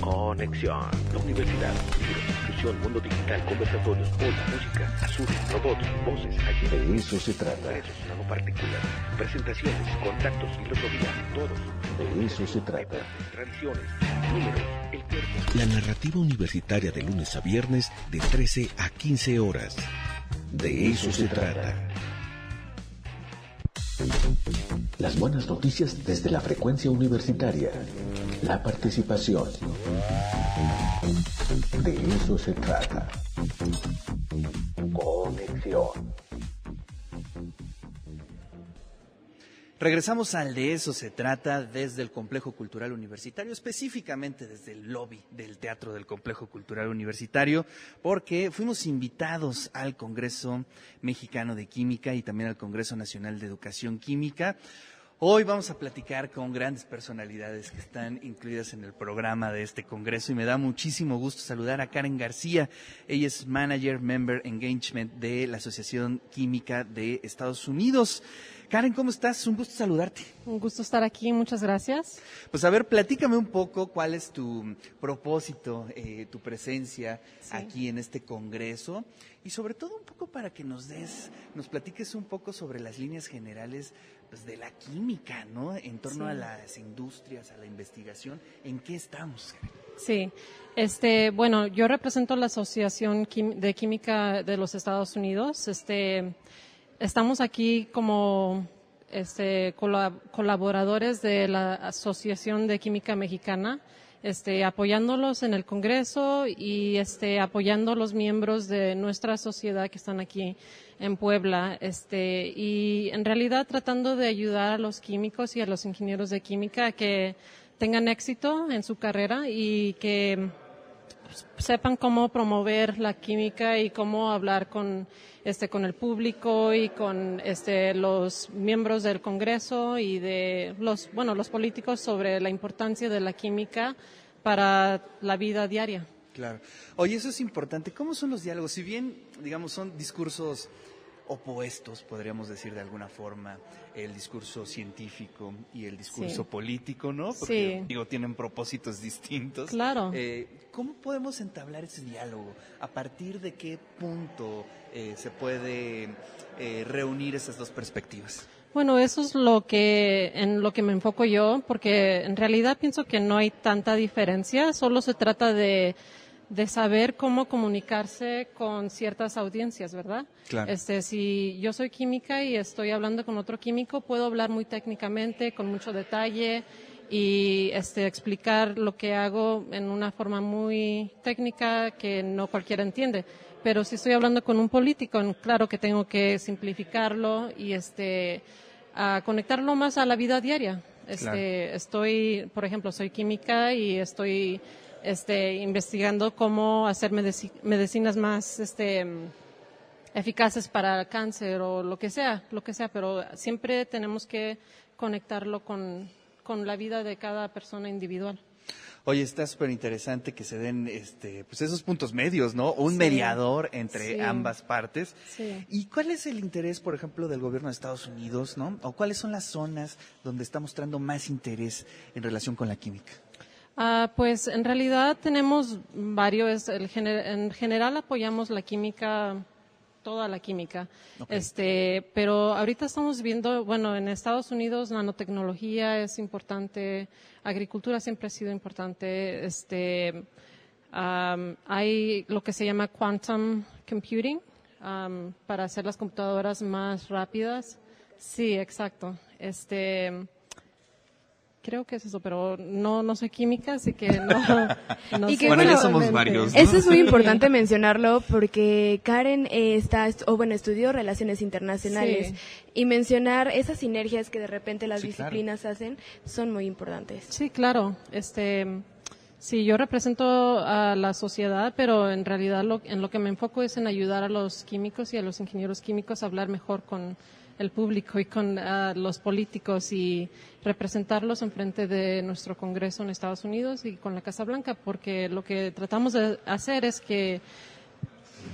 Conexión. La universidad. Libros, discusión, mundo digital, conversatorios, hola, música, azul, robots, voces, aquí De eso se trata. Particular. Presentaciones, contactos, filosofía, todos. De eso se trata. Tradiciones, números, el cuerpo. La narrativa universitaria de lunes a viernes de 13 a 15 horas. De eso se trata. Las buenas noticias desde la frecuencia universitaria. La participación. De eso se trata. Conexión. Regresamos al de eso se trata desde el Complejo Cultural Universitario, específicamente desde el lobby del Teatro del Complejo Cultural Universitario, porque fuimos invitados al Congreso Mexicano de Química y también al Congreso Nacional de Educación Química. Hoy vamos a platicar con grandes personalidades que están incluidas en el programa de este congreso y me da muchísimo gusto saludar a Karen García. Ella es Manager Member Engagement de la Asociación Química de Estados Unidos. Karen, ¿cómo estás? Un gusto saludarte. Un gusto estar aquí, muchas gracias. Pues a ver, platícame un poco cuál es tu propósito, eh, tu presencia aquí en este congreso y sobre todo un poco para que nos des, nos platiques un poco sobre las líneas generales pues, de la química, ¿no? En torno Sí. a las industrias, a la investigación, ¿en qué estamos? Sí, este, bueno, yo represento la Asociación de Química de los Estados Unidos. Este, estamos aquí como este, cola- colaboradores de la Asociación de Química Mexicana, este, apoyándolos en el Congreso y este, apoyando a los miembros de nuestra sociedad que están aquí en Puebla, este, y en realidad tratando de ayudar a los químicos y a los ingenieros de química a que tengan éxito en su carrera y que sepan cómo promover la química y cómo hablar con este con el público y con este los miembros del Congreso y de los bueno los políticos sobre la importancia de la química para la vida diaria. Claro. Oye, eso es importante. ¿Cómo son los diálogos? Si bien, digamos, son discursos opuestos, podríamos decir de alguna forma, el discurso científico y el discurso Sí. político, ¿no? Porque, Sí. digo, tienen propósitos distintos. Claro. Eh, ¿Cómo podemos entablar ese diálogo? ¿A partir de qué punto eh, se puede eh, reunir esas dos perspectivas? Bueno, eso es lo que en lo que me enfoco yo, porque en realidad pienso que no hay tanta diferencia, solo se trata de de saber cómo comunicarse con ciertas audiencias, ¿verdad? Claro. Este, si yo soy química y estoy hablando con otro químico, puedo hablar muy técnicamente, con mucho detalle y este, explicar lo que hago en una forma muy técnica que no cualquiera entiende. Pero si estoy hablando con un político, claro que tengo que simplificarlo y este, a conectarlo más a la vida diaria. Este, Claro. Estoy, por ejemplo, soy química y estoy este, investigando cómo hacer medici- medicinas más este, eficaces para el cáncer o lo que sea, lo que sea, pero siempre tenemos que conectarlo con, con la vida de cada persona individual. Oye, está súper interesante que se den este, pues esos puntos medios, ¿no? Un Sí. mediador entre Sí. ambas partes. Sí. ¿Y cuál es el interés, por ejemplo, del gobierno de Estados Unidos, ¿no? ¿O cuáles son las zonas donde está mostrando más interés en relación con la química? Ah, pues en realidad tenemos varios. El gener- en general apoyamos la química, toda la química. Ok. Este, pero ahorita estamos viendo, bueno, en Estados Unidos nanotecnología es importante, agricultura siempre ha sido importante. Este, am, hay lo que se llama quantum computing am, para hacer las computadoras más rápidas. Sí, exacto. Este, Creo que es eso, pero no, no soy química, así que no. no Y sé que, bueno, realmente. Eso es muy importante mencionarlo porque Karen eh, está, est- o bueno, estudió relaciones internacionales Sí. y mencionar esas sinergias que de repente las Sí, claro. disciplinas hacen son muy importantes. Sí, claro. Este, sí, yo represento a la sociedad, pero en realidad lo, en lo que me enfoco es en ayudar a los químicos y a los ingenieros químicos a hablar mejor con el público y con ah, los políticos y representarlos en frente de nuestro Congreso en Estados Unidos y con la Casa Blanca, porque lo que tratamos de hacer es que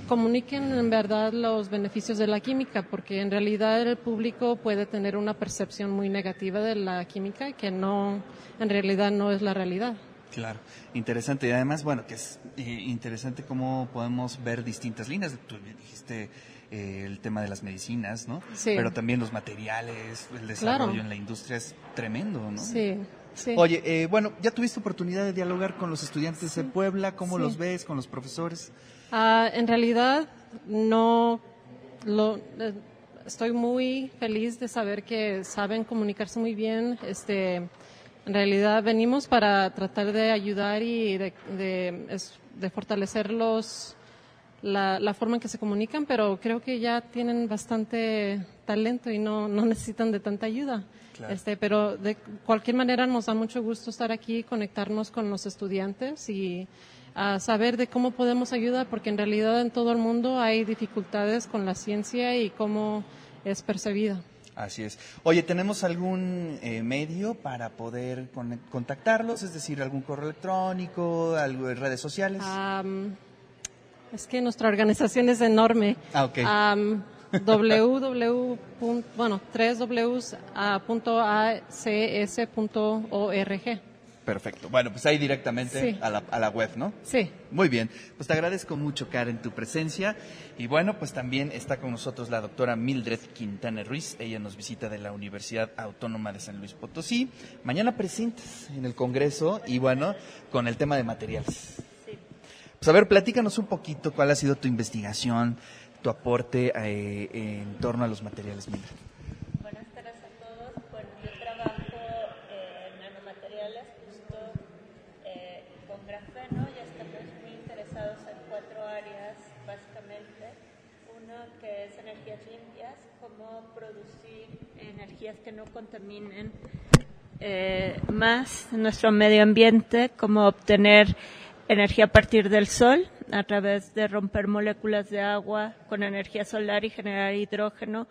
comuniquen en verdad los beneficios de la química, porque en realidad el público puede tener una percepción muy negativa de la química que no, en realidad no es la realidad. Claro, interesante. Y además, bueno, que es eh, interesante cómo podemos ver distintas líneas. Tú dijiste eh, el tema de las medicinas, ¿no? Sí. Pero también los materiales, el desarrollo Claro. en la industria es tremendo, ¿no? Sí, sí. Oye, eh, bueno, ya tuviste oportunidad de dialogar con los estudiantes de Puebla, ¿cómo Sí. los ves? ¿Con los profesores? Ah, en realidad no lo eh, estoy muy feliz de saber que saben comunicarse muy bien. Este, en realidad venimos para tratar de ayudar y de, de, de fortalecer los la, la forma en que se comunican, pero creo que ya tienen bastante talento y no, no necesitan de tanta ayuda. Claro. Este, pero de cualquier manera nos da mucho gusto estar aquí, conectarnos con los estudiantes y saber de cómo podemos ayudar, porque en realidad en todo el mundo hay dificultades con la ciencia y cómo es percibida. Así es. Oye, ¿tenemos algún eh, medio para poder con- contactarlos? Es decir, algún correo electrónico, algo de redes sociales. Es que nuestra organización es enorme. Ah, ok. Am, www. pun- bueno, tres Ws, punto acs punto org. Perfecto. Bueno, pues ahí directamente Sí. a, la, a la web, ¿no? Sí. Muy bien. Pues te agradezco mucho, Karen, tu presencia. Y bueno, pues también está con nosotros la doctora Mildred Quintana Ruiz. Ella nos visita de la Universidad Autónoma de San Luis Potosí. Mañana presentas en el Congreso y bueno, con el tema de materiales. Pues a ver, platícanos un poquito cuál ha sido tu investigación, tu aporte eh, en torno a los materiales. Buenas tardes a todos. Bueno, yo trabajo en nanomateriales justo eh, con grafeno y estamos muy interesados en cuatro áreas básicamente. Uno que es energías limpias, cómo producir energías que no contaminen eh, más nuestro medio ambiente, cómo obtener energía a partir del sol a través de romper moléculas de agua con energía solar y generar hidrógeno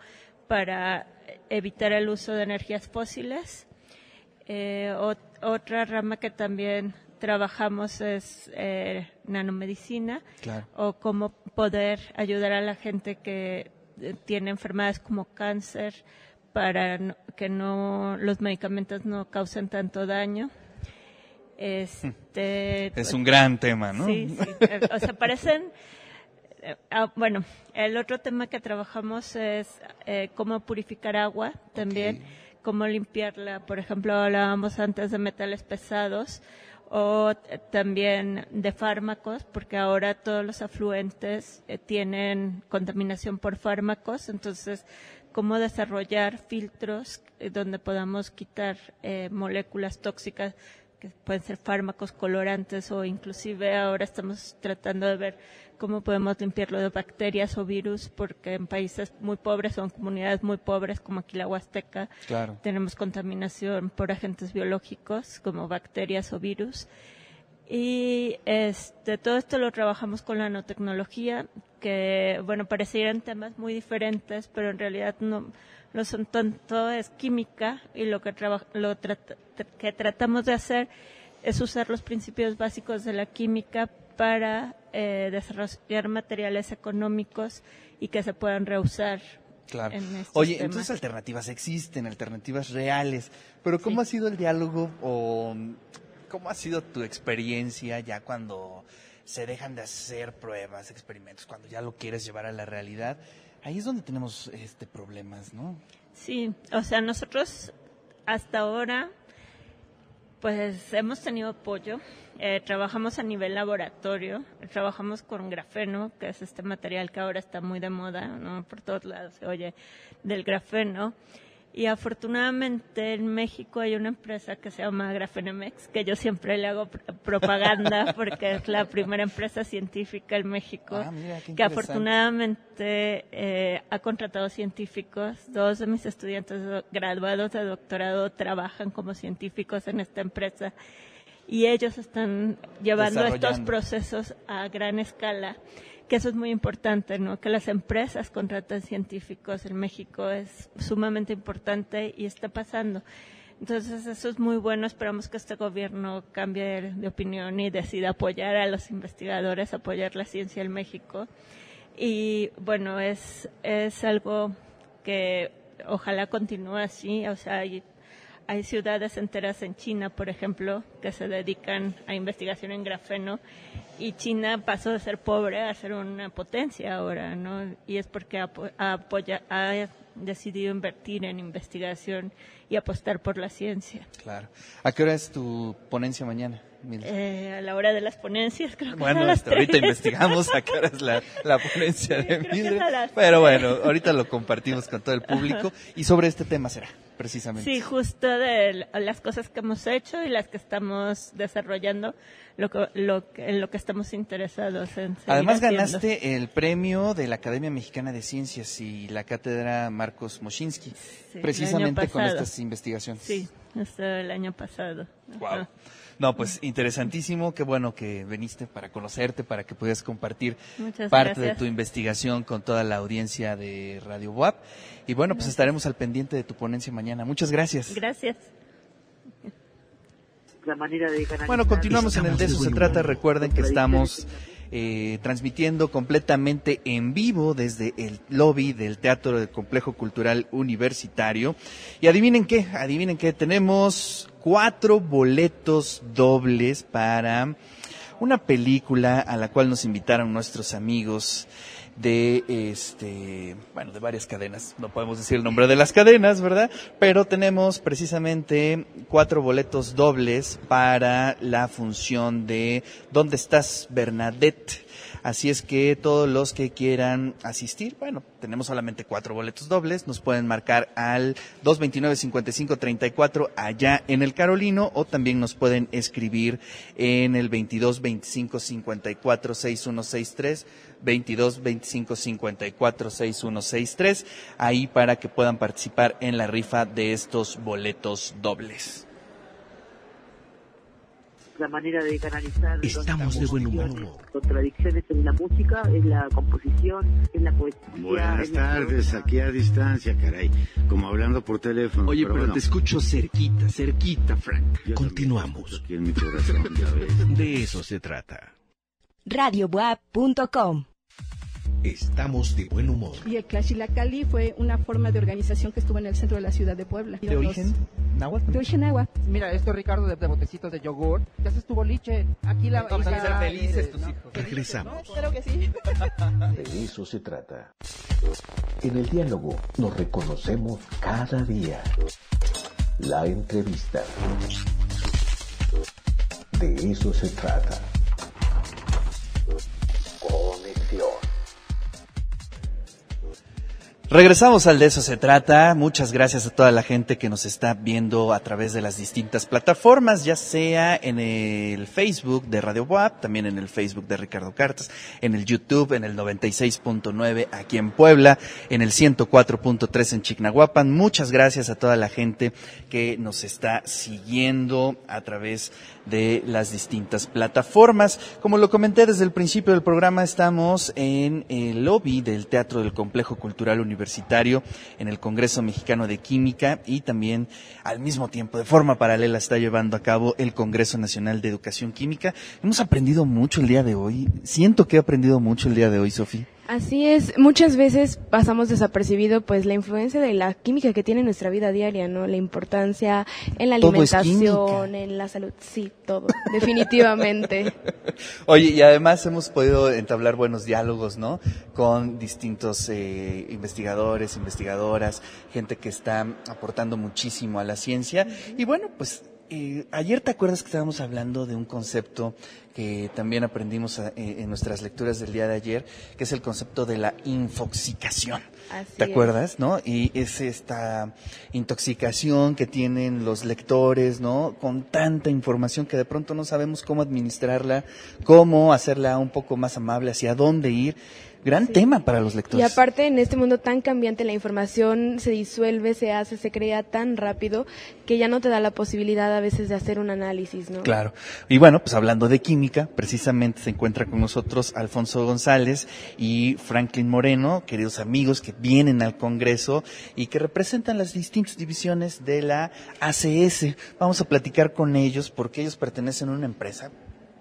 para evitar el uso de energías fósiles. Eh, ot- otra rama que también trabajamos es eh, nanomedicina Claro. o cómo poder ayudar a la gente que eh, tiene enfermedades como cáncer para que no los medicamentos no causen tanto daño. Este, Es un gran tema, ¿no? Sí, sí. Eh, O sea, parecen. eh, ah, bueno, el otro tema que trabajamos es eh, cómo purificar agua también, cómo limpiarla. Por ejemplo, hablábamos antes de metales pesados o también de fármacos, porque ahora todos los afluentes eh, tienen contaminación por fármacos, entonces cómo desarrollar filtros donde podamos quitar eh, moléculas tóxicas que pueden ser fármacos colorantes o inclusive ahora estamos tratando de ver cómo podemos limpiarlo de bacterias o virus porque en países muy pobres o en comunidades muy pobres como aquí la Huasteca Claro. tenemos contaminación por agentes biológicos como bacterias o virus. Y este, todo esto lo trabajamos con la nanotecnología, que, bueno, parecieran temas muy diferentes, pero en realidad no lo son tanto, es química y lo que, traba- lo que tratamos de hacer es usar los principios básicos de la química para eh, desarrollar materiales económicos y que se puedan reusar Claro. en estos Oye, temas. entonces alternativas existen, alternativas reales, pero ¿cómo ha sido el diálogo o cómo ha sido tu experiencia ya cuando se dejan de hacer pruebas, experimentos, cuando ya lo quieres llevar a la realidad? Ahí es donde tenemos este problemas, ¿no? Sí, o sea, nosotros hasta ahora, pues hemos tenido apoyo. Eh, trabajamos a nivel laboratorio, trabajamos con grafeno, que es este material que ahora está muy de moda, ¿no? Por todos lados se oye del grafeno. Y afortunadamente en México hay una empresa que se llama Grafenemex, que yo siempre le hago pr- propaganda porque es la primera empresa científica en México Ah, mira, que afortunadamente eh, ha contratado científicos. Dos de mis estudiantes do- graduados de doctorado trabajan como científicos en esta empresa y ellos están llevando estos procesos a gran escala que eso es muy importante, ¿no? Que las empresas contraten científicos en México es sumamente importante y está pasando. Entonces eso es muy bueno. Esperamos que este gobierno cambie de, de opinión y decida apoyar a los investigadores, apoyar la ciencia en México. Y bueno, es, es algo que ojalá continúe así. O sea, hay, hay ciudades enteras en China, por ejemplo, que se dedican a investigación en grafeno y China pasó de ser pobre a ser una potencia ahora, ¿no? Y es porque apo- apoya, ha decidido invertir en investigación y apostar por la ciencia. Claro. ¿A qué hora es tu ponencia mañana? Eh, a la hora de las ponencias, creo que Bueno, a las ahorita investigamos a qué hora es la, la ponencia de que es Mildred. Pero bueno, ahorita lo compartimos con todo el público y sobre este tema será, precisamente. Sí, justo de las cosas que hemos hecho y las que estamos desarrollando, lo que, lo que- en lo que estamos interesados en Además haciendo. ganaste el premio de la Academia Mexicana de Ciencias y la cátedra Marcos Moschinsky, Sí, precisamente con estas investigaciones. Sí, esto el año pasado. Wow. Ajá. No, pues interesantísimo, qué bueno que viniste para conocerte, para que puedas compartir Muchas parte de tu investigación con toda la audiencia de Radio WAP. Y bueno, pues estaremos al pendiente de tu ponencia mañana. Muchas gracias. Gracias. La manera de canalizar. Bueno, continuamos en el de eso se trata. Recuerden que estamos eh, transmitiendo completamente en vivo desde el lobby del Teatro del Complejo Cultural Universitario. Y adivinen qué, adivinen qué, tenemos cuatro boletos dobles para una película a la cual nos invitaron nuestros amigos de este bueno de varias cadenas. No podemos decir el nombre de las cadenas verdad pero tenemos precisamente cuatro boletos dobles para la función de dónde estás Bernadette Así es que todos los que quieran asistir, bueno, tenemos solamente cuatro boletos dobles, nos pueden marcar al 229-5534 allá en el Carolino o también nos pueden escribir en el 22-25-54-6163, 22-25-54-6163, ahí para que puedan participar en la rifa de estos boletos dobles. La manera de canalizar. los Estamos de buen humor. Contradicciones en la música, en la composición, en la poesía. Buenas tardes, aquí a distancia, caray. Como hablando por teléfono. Oye, pero, bueno, te escucho cerquita, cerquita, Frank. yo Continuamos. escucho Aquí en mi corazón, ya ves. De eso se trata. radiobuap.com. Estamos de buen humor. Y el Cali fue una forma de organización que estuvo en el centro de la ciudad de Puebla. ¿De origen náhuatl? De origen náhuatl. Mira, esto Ricardo de, de botecitos de yogur. ¿Qué haces tu boliche? Aquí la Vamos a ser felices tus ¿no? hijos. Regresamos. Creo que sí. De eso se trata. En el diálogo nos reconocemos cada día. La entrevista. De eso se trata. Regresamos al de eso se trata. Muchas gracias a toda la gente que nos está viendo a través de las distintas plataformas, ya sea en el Facebook de Radio WAP, también en el Facebook de Ricardo Cartas, en el YouTube, en el 96.9 aquí en Puebla, en el 104.3 en Chignahuapan. Muchas gracias a toda la gente que nos está siguiendo a través de las distintas plataformas. Como lo comenté desde el principio del programa, estamos en el lobby del Teatro del Complejo Cultural Universitario, en el Congreso Mexicano de Química y también al mismo tiempo, de forma paralela, está llevando a cabo el Congreso Nacional de Educación Química. Hemos aprendido mucho el día de hoy. Siento que he aprendido mucho el día de hoy, Sofía. Así es, muchas veces pasamos desapercibido pues la influencia de la química que tiene en nuestra vida diaria, ¿no? La importancia en la alimentación, en la salud, sí, todo, definitivamente. Oye, y además hemos podido entablar buenos diálogos, ¿no? Con distintos eh, investigadores, investigadoras, gente que está aportando muchísimo a la ciencia. Y bueno, pues eh, ayer te acuerdas que estábamos hablando de un concepto que también aprendimos a- eh, en nuestras lecturas del día de ayer, que es el concepto de la infoxicación. Así ¿Te es. acuerdas, no? Y es esta intoxicación que tienen los lectores, ¿no? Con tanta información que de pronto no sabemos cómo administrarla, cómo hacerla un poco más amable, hacia dónde ir. Gran tema para los Y lectores. aparte, en este mundo tan cambiante, la información se disuelve, se hace, se crea tan rápido que ya no te da la posibilidad a veces de hacer un análisis, ¿no? Claro. Y bueno, pues hablando de química, precisamente se encuentra con nosotros Alfonso González y Franklin Moreno, queridos amigos que vienen al Congreso y que representan las distintas divisiones de la ACS. Vamos a platicar con ellos porque ellos pertenecen a una empresa,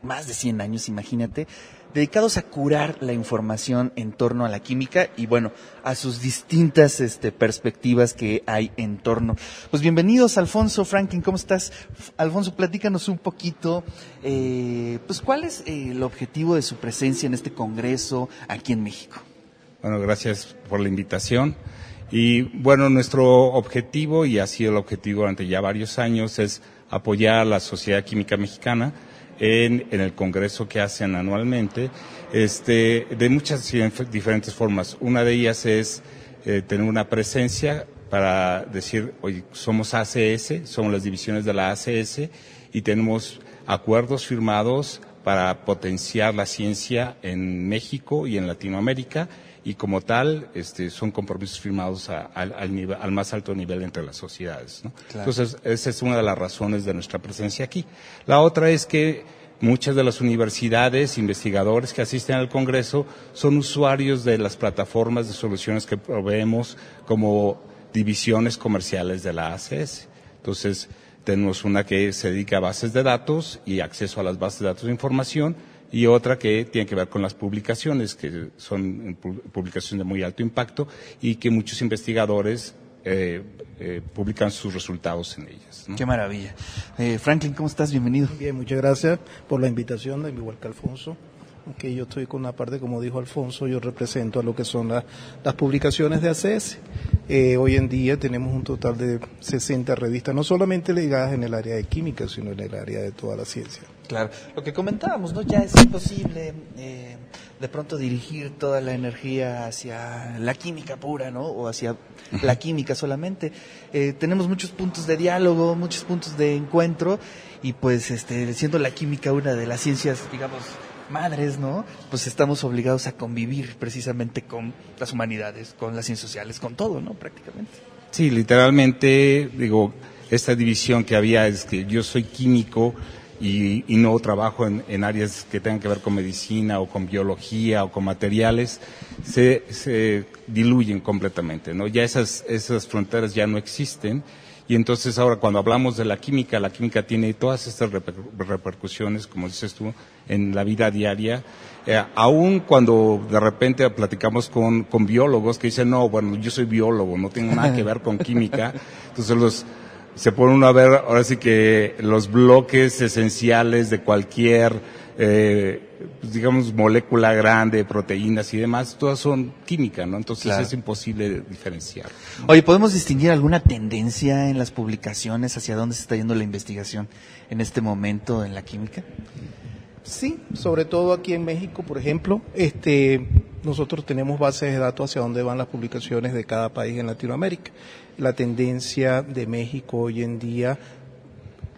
más de 100 años, imagínate, dedicados a curar la información en torno a la química y bueno, a sus distintas este, perspectivas que hay en torno. Pues bienvenidos, Alfonso, Franklin, ¿cómo estás? Alfonso, platícanos un poquito, eh, pues cuál es eh, el objetivo de su presencia en este congreso aquí en México. Bueno, gracias por la invitación. Y bueno, nuestro objetivo, y ha sido el objetivo durante ya varios años, es apoyar a la Sociedad Química Mexicana en, en el congreso que hacen anualmente, este, de muchas dif- diferentes formas. Una de ellas es eh, tener una presencia para decir, oye, somos ACS, somos las divisiones de la ACS y tenemos acuerdos firmados para potenciar la ciencia en México y en Latinoamérica y como tal este, son compromisos firmados a- al, al nivel- al más alto nivel entre las sociedades. ¿no? Claro. Entonces, esa es una de las razones de nuestra presencia aquí. La otra es que muchas de las universidades, investigadores que asisten al Congreso son usuarios de las plataformas de soluciones que proveemos como divisiones comerciales de la ACS. Entonces, tenemos una que se dedica a bases de datos y acceso a las bases de datos de información y otra que tiene que ver con las publicaciones, que son pu- publicaciones de muy alto impacto y que muchos investigadores eh, eh, publican sus resultados en ellas. ¿no? Qué maravilla. Eh, Franklin, ¿cómo estás? Bienvenido. Bien, muchas gracias por la invitación, igual que Alfonso. Que yo estoy con una parte, como dijo Alfonso, yo represento a lo que son la- las publicaciones de ACS. Eh, hoy en día tenemos un total de 60 revistas, no solamente ligadas en el área de química, sino en el área de toda la ciencia. Claro, lo que comentábamos, ¿no? Ya es imposible eh, de pronto dirigir toda la energía hacia la química pura, ¿no? O hacia la química solamente. Eh, tenemos muchos puntos de diálogo, muchos puntos de encuentro y pues este, siendo la química una de las ciencias, digamos, madres, ¿no? Pues estamos obligados a convivir precisamente con las humanidades, con las ciencias sociales, con todo, ¿no? Prácticamente. Sí, literalmente, digo, esta división que había es que yo soy químico y, y no trabajo en, en áreas que tengan que ver con medicina o con biología o con materiales, se, se diluyen completamente, ¿no? Ya esas, esas fronteras ya no existen. Y entonces ahora cuando hablamos de la química, la química tiene todas estas reper- repercusiones, como dices tú, en la vida diaria. Eh, aún cuando de repente platicamos con, con biólogos que dicen, no, bueno, yo soy biólogo, no tengo nada que ver con química. Entonces los, se pone uno a ver ahora sí que los bloques esenciales de cualquier eh, pues, digamos, molécula grande, proteínas y demás, todas son química, ¿no? Entonces Claro. es imposible diferenciar. Oye, ¿podemos distinguir alguna tendencia en las publicaciones hacia dónde se está yendo la investigación en este momento en la química? Sí, sobre todo aquí en México, por ejemplo, este, nosotros tenemos bases de datos hacia dónde van las publicaciones de cada país en Latinoamérica. La tendencia de México hoy en día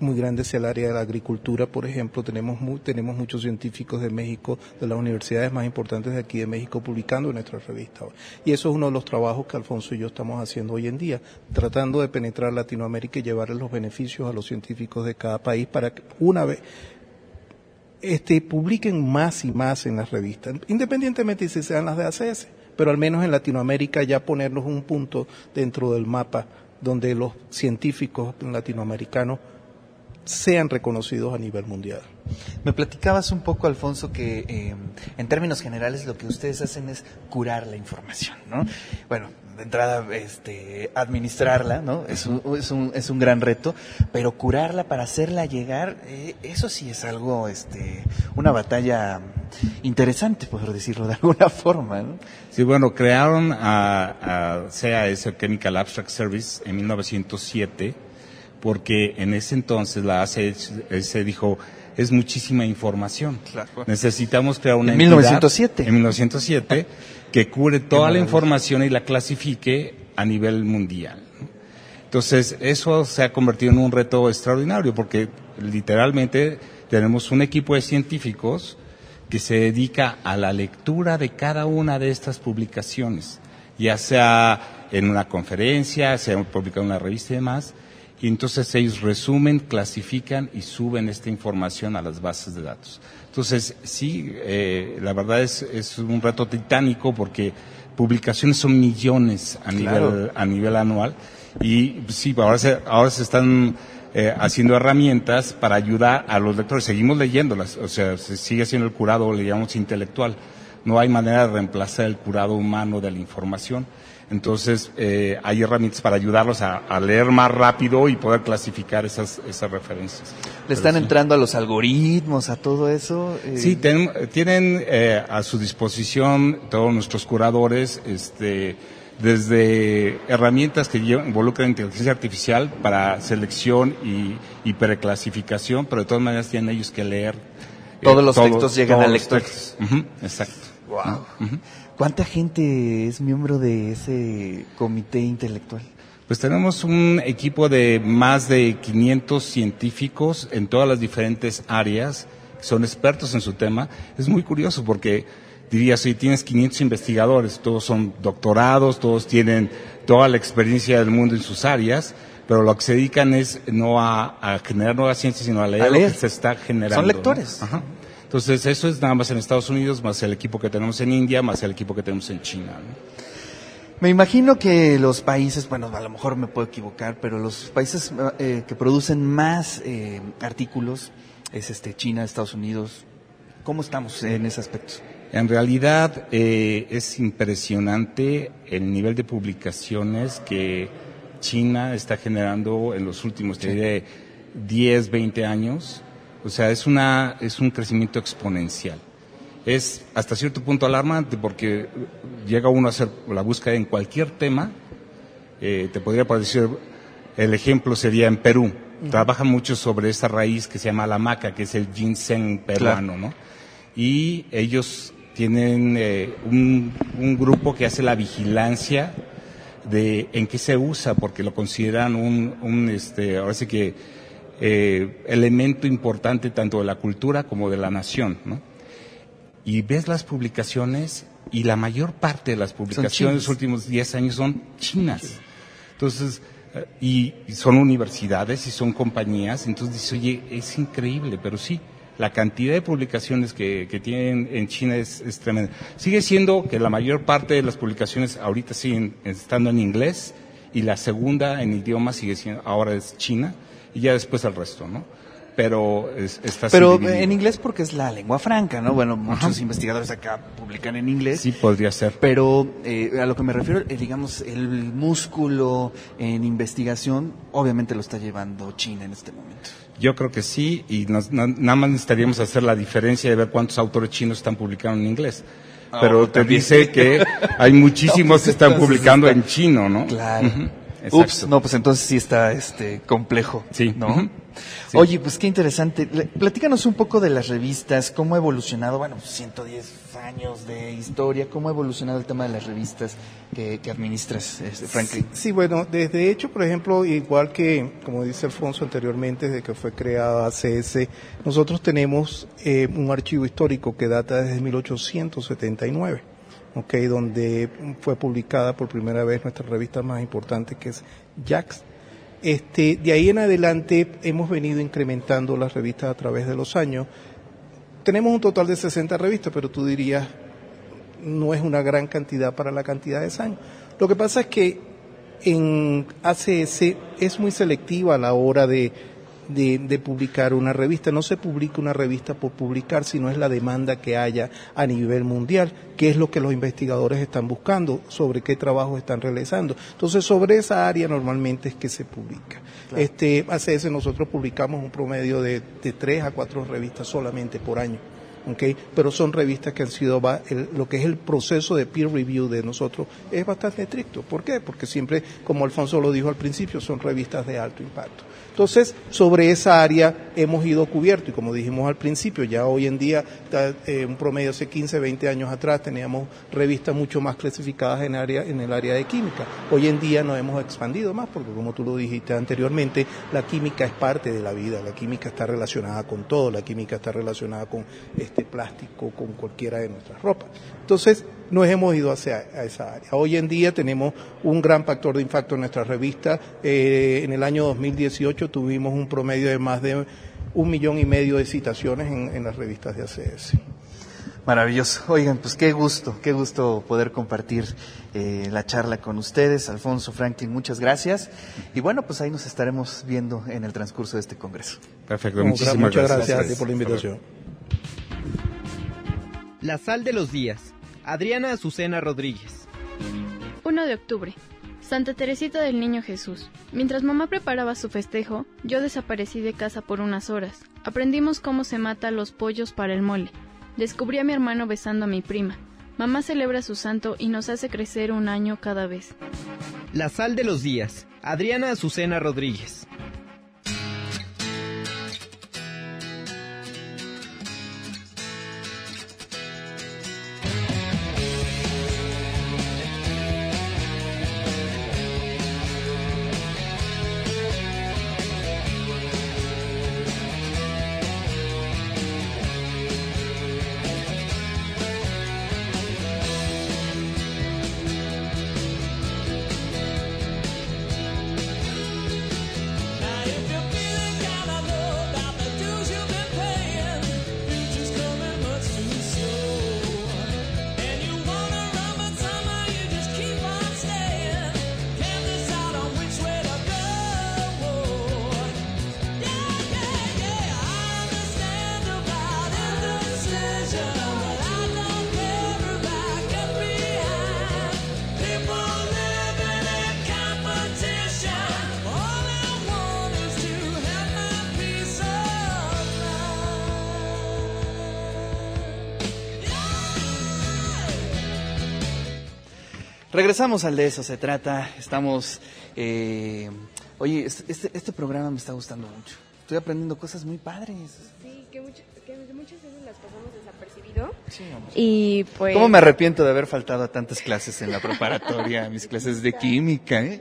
muy grande es el área de la agricultura, por ejemplo, tenemos mu- tenemos muchos científicos de México, de las universidades más importantes de aquí de México publicando en nuestra revista. Y eso es uno de los trabajos que Alfonso y yo estamos haciendo hoy en día, tratando de penetrar Latinoamérica y llevarles los beneficios a los científicos de cada país para que una vez este, publiquen más y más en las revistas, independientemente si sean las de ACS, pero al menos en Latinoamérica ya ponernos un punto dentro del mapa donde los científicos latinoamericanos sean reconocidos a nivel mundial. Me platicabas un poco, Alfonso, que eh, en términos generales lo que ustedes hacen es curar la información, ¿no? Bueno, de entrada, este, administrarla, ¿no? Es un, es un, es un gran reto, pero curarla para hacerla llegar, eh, eso sí es algo, este, una batalla interesante, por decirlo de alguna forma, ¿no? Sí, bueno, crearon a, a CAS, Chemical Abstract Service, en 1907, porque en ese entonces la ACS dijo, es muchísima información. Necesitamos crear una En entidad 1907. En 1907, que cure toda la información y la clasifique a nivel mundial. Entonces, eso se ha convertido en un reto extraordinario, porque literalmente tenemos un equipo de científicos que se dedica a la lectura de cada una de estas publicaciones, ya sea en una conferencia, sea publicado en una revista y demás, y entonces ellos resumen, clasifican y suben esta información a las bases de datos. Entonces, sí, eh, la verdad es, es un reto titánico porque publicaciones son millones a Claro. nivel a nivel anual y sí, ahora se, ahora se están eh, haciendo herramientas para ayudar a los lectores. Seguimos leyéndolas, o sea, se sigue siendo el curado, le llamamos intelectual. No hay manera de reemplazar el curado humano de la información. Entonces, eh, hay herramientas para ayudarlos a, a leer más rápido y poder clasificar esas, esas referencias. Le están Pero sí. entrando a los algoritmos, a todo eso. eh, Sí, ten- tienen eh, a su disposición todos nuestros curadores, este, desde herramientas que involucran inteligencia artificial para selección y, y preclasificación, pero de todas maneras tienen ellos que leer. eh, Todos los textos llegan al lector. exacto. Wow. ¿Cuánta gente es miembro de ese comité intelectual? Pues tenemos un equipo de más de 500 científicos en todas las diferentes áreas, son expertos en su tema. Es muy curioso porque dirías, si tienes 500 investigadores, todos son doctorados, todos tienen toda la experiencia del mundo en sus áreas, pero lo que se dedican es no a, a generar nuevas ciencias, sino a leer, A lo que se está generando. Son ¿no? lectores. Ajá. Entonces, eso es nada más en Estados Unidos, más el equipo que tenemos en India, más el equipo que tenemos en China. ¿no? Me imagino que los países, bueno, a lo mejor me puedo equivocar, pero los países eh, que producen más eh, artículos es este China, Estados Unidos. ¿Cómo estamos en ese aspecto? En realidad eh, es impresionante el nivel de publicaciones que China está generando en los últimos, te diré, 10, 20 años. O sea, es, una, es un crecimiento exponencial. Es hasta cierto punto alarmante porque llega uno a hacer la búsqueda en cualquier tema. Eh, te podría parecer, el ejemplo sería en Perú. Trabajan mucho sobre esta raíz que se llama la maca, que es el ginseng peruano, ¿no? y ellos tienen eh, un, un grupo que hace la vigilancia de en qué se usa, porque lo consideran un, un este, ahora sí que eh, elemento importante tanto de la cultura como de la nación, ¿no? Y ves las publicaciones y la mayor parte de las publicaciones de los últimos 10 años son chinas. Entonces, eh, y, y son universidades y son compañías, entonces dices, oye, es increíble, pero sí, la cantidad de publicaciones que, que tienen en China es, es tremenda. Sigue siendo que la mayor parte de las publicaciones ahorita siguen estando en inglés y la segunda en idioma sigue siendo, ahora es China y ya después el resto, ¿no? Pero es- está Pero en inglés porque es la lengua franca, ¿no? Bueno, muchos investigadores acá publican en inglés. Sí, podría ser. Pero eh, a lo que me refiero, eh, digamos, el músculo en investigación, obviamente lo está llevando China en este momento. Yo creo que sí, y nos- na- nada más necesitaríamos hacer la diferencia de ver cuántos autores chinos están publicando en inglés. Ah, Pero te también. dice que hay muchísimos No, pues que están publicando está- en chino, ¿no? Claro. Exacto. no, pues entonces sí está este complejo. Sí. ¿no? Sí. Oye, pues qué interesante. Le- Platícanos un poco de las revistas, cómo ha evolucionado, bueno, 110 años de historia, cómo ha evolucionado el tema de las revistas que, que administras, este, Franklin. Sí, bueno, desde hecho, por ejemplo, igual que, como dice Alfonso anteriormente, desde que fue creada ACS, nosotros tenemos eh, un archivo histórico que data desde 1879, ¿ok? donde fue publicada por primera vez nuestra revista más importante, que es Jax. Este, de ahí en adelante hemos venido incrementando las revistas a través de los años. Tenemos un total de 60 revistas, pero tú dirías, no es una gran cantidad para la cantidad de años. Lo que pasa es que en ACS es muy selectiva a la hora de, de, de publicar una revista. No se publica una revista por publicar, sino es la demanda que haya a nivel mundial, que es lo que los investigadores están buscando, sobre qué trabajos están realizando. Entonces, sobre esa área normalmente es que se publica. Claro. Este ACS nosotros publicamos un promedio de, de tres a cuatro revistas solamente por año. ¿Ok? Pero son revistas que han sido, va- el- lo que es el proceso de peer review de nosotros es bastante estricto. ¿Por qué? Porque siempre, como Alfonso lo dijo al principio, son revistas de alto impacto. Entonces, sobre esa área hemos ido cubierto y como dijimos al principio, ya hoy en día, eh, un promedio hace 15, 20 años atrás, teníamos revistas mucho más clasificadas en, área, en el área de química. Hoy en día nos hemos expandido más porque, como tú lo dijiste anteriormente, la química es parte de la vida, la química está relacionada con todo, la química está relacionada con este plástico, con cualquiera de nuestras ropas. Entonces, nos hemos ido hacia a esa área. Hoy en día tenemos un gran factor de impacto en nuestra revista. Eh, en el año 2018 tuvimos un promedio de más de un millón y medio de citaciones en, en las revistas de ACS. Maravilloso. Oigan, pues qué gusto, qué gusto poder compartir eh, la charla con ustedes. Alfonso, Franklin, muchas gracias. Y bueno, pues ahí nos estaremos viendo en el transcurso de este congreso. Perfecto, muchísimas muchas gracias. gracias a ti por la invitación. La sal de los días. Adriana Azucena Rodríguez. 1 de octubre. Santa Teresita del Niño Jesús. Mientras mamá preparaba su festejo, yo desaparecí de casa por unas horas. Aprendimos cómo se mata los pollos para el mole. Descubrí a mi hermano besando a mi prima. Mamá celebra su santo y nos hace crecer un año cada vez. La sal de los días. Adriana Azucena Rodríguez. Regresamos al de eso se trata. Estamos. eh, oye, este, este, programa me está gustando mucho. Estoy aprendiendo cosas muy padres. Sí, que, mucho- que muchas veces las hombre. Y pues... ¿Cómo me arrepiento de haber faltado a tantas clases en la preparatoria, a mis clases de química? eh?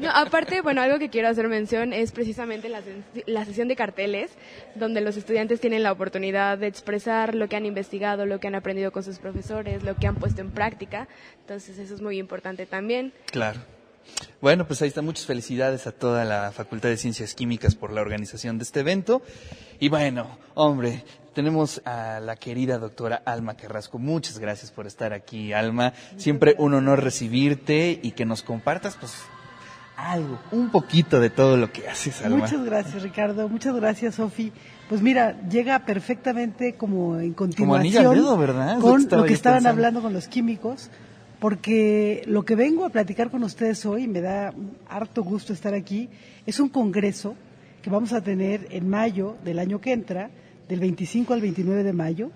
No, aparte, bueno, algo que quiero hacer mención es precisamente la, la sesión de carteles, donde los estudiantes tienen la oportunidad de expresar lo que han investigado, lo que han aprendido con sus profesores, lo que han puesto en práctica. Entonces, eso es muy importante también. Claro. Bueno, pues ahí está. Muchas felicidades a toda la Facultad de Ciencias Químicas por la organización de este evento. Y bueno, hombre, tenemos a la querida doctora Alma Carrasco. Muchas gracias por estar aquí, Alma. Siempre un honor recibirte y que nos compartas, pues, algo, un poquito de todo lo que haces, Alma. Muchas gracias, Ricardo. Muchas gracias, Sofi. Pues mira, llega perfectamente como en Como anillo al continuación dedo, ¿verdad? Es lo que con lo que estaban pensando. hablando con los químicos, porque lo que vengo a platicar con ustedes hoy, me da harto gusto estar aquí, es un congreso que vamos a tener en mayo del año que entra, del 25 al 29 de mayo,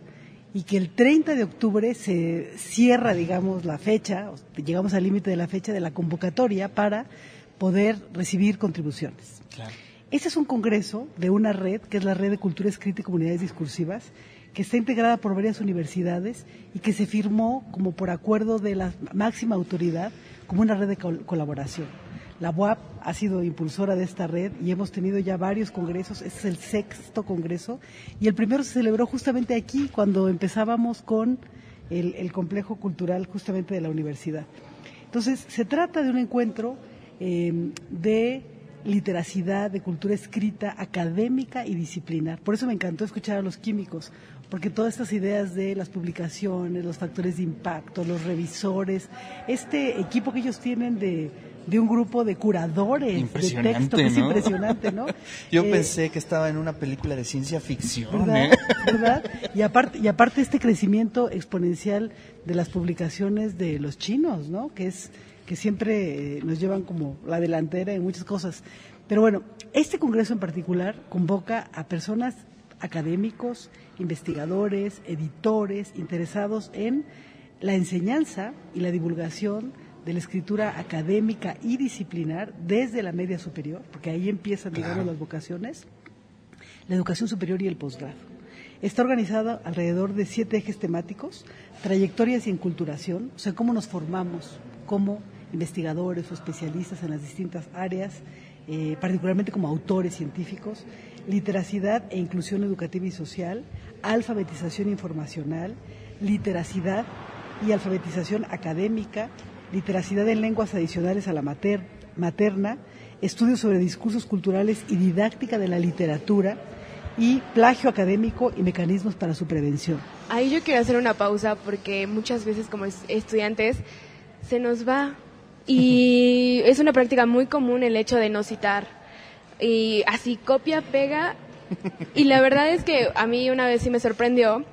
y que el 30 de octubre se cierra, digamos, la fecha, llegamos al límite de la fecha de la convocatoria para poder recibir contribuciones. Este es un congreso de una red, que es la Red de Cultura Escrita y Comunidades Discursivas, que está integrada por varias universidades y que se firmó como por acuerdo de la máxima autoridad como una red de col- colaboración. La UAP ha sido impulsora de esta red y hemos tenido ya varios congresos. Este es el sexto congreso y el primero se celebró justamente aquí cuando empezábamos con el, complejo cultural justamente de la universidad. Entonces, se trata de un encuentro eh, de literacidad, de cultura escrita, académica y disciplinar. Por eso me encantó escuchar a los químicos, porque todas estas ideas de las publicaciones, los factores de impacto, los revisores, este equipo que ellos tienen de, de un grupo de curadores de texto, que es impresionante, ¿no? Yo Eh, pensé que estaba en una película de ciencia ficción. ¿verdad? ¿eh? ¿verdad? Y aparte, y aparte este crecimiento exponencial de las publicaciones de los chinos, ¿no? Que es que siempre eh, nos llevan como la delantera en muchas cosas. Pero bueno, este congreso en particular convoca a personas académicos, investigadores, editores, interesados en la enseñanza y la divulgación de la escritura académica y disciplinar desde la media superior, porque ahí empiezan, digamos, Claro. las vocaciones, la educación superior y el posgrado. Está organizada alrededor de siete ejes temáticos, trayectorias y enculturación, o sea, cómo nos formamos como investigadores o especialistas en las distintas áreas, eh, particularmente como autores científicos, literacidad e inclusión educativa y social, alfabetización informacional, literacidad y alfabetización académica, literacidad en lenguas adicionales a la mater- materna, estudios sobre discursos culturales y didáctica de la literatura y plagio académico y mecanismos para su prevención. Ahí yo quiero hacer una pausa porque muchas veces como es- estudiantes se nos va y es una práctica muy común el hecho de no citar y así copia, pega. Y la verdad es que a mí una vez sí me sorprendió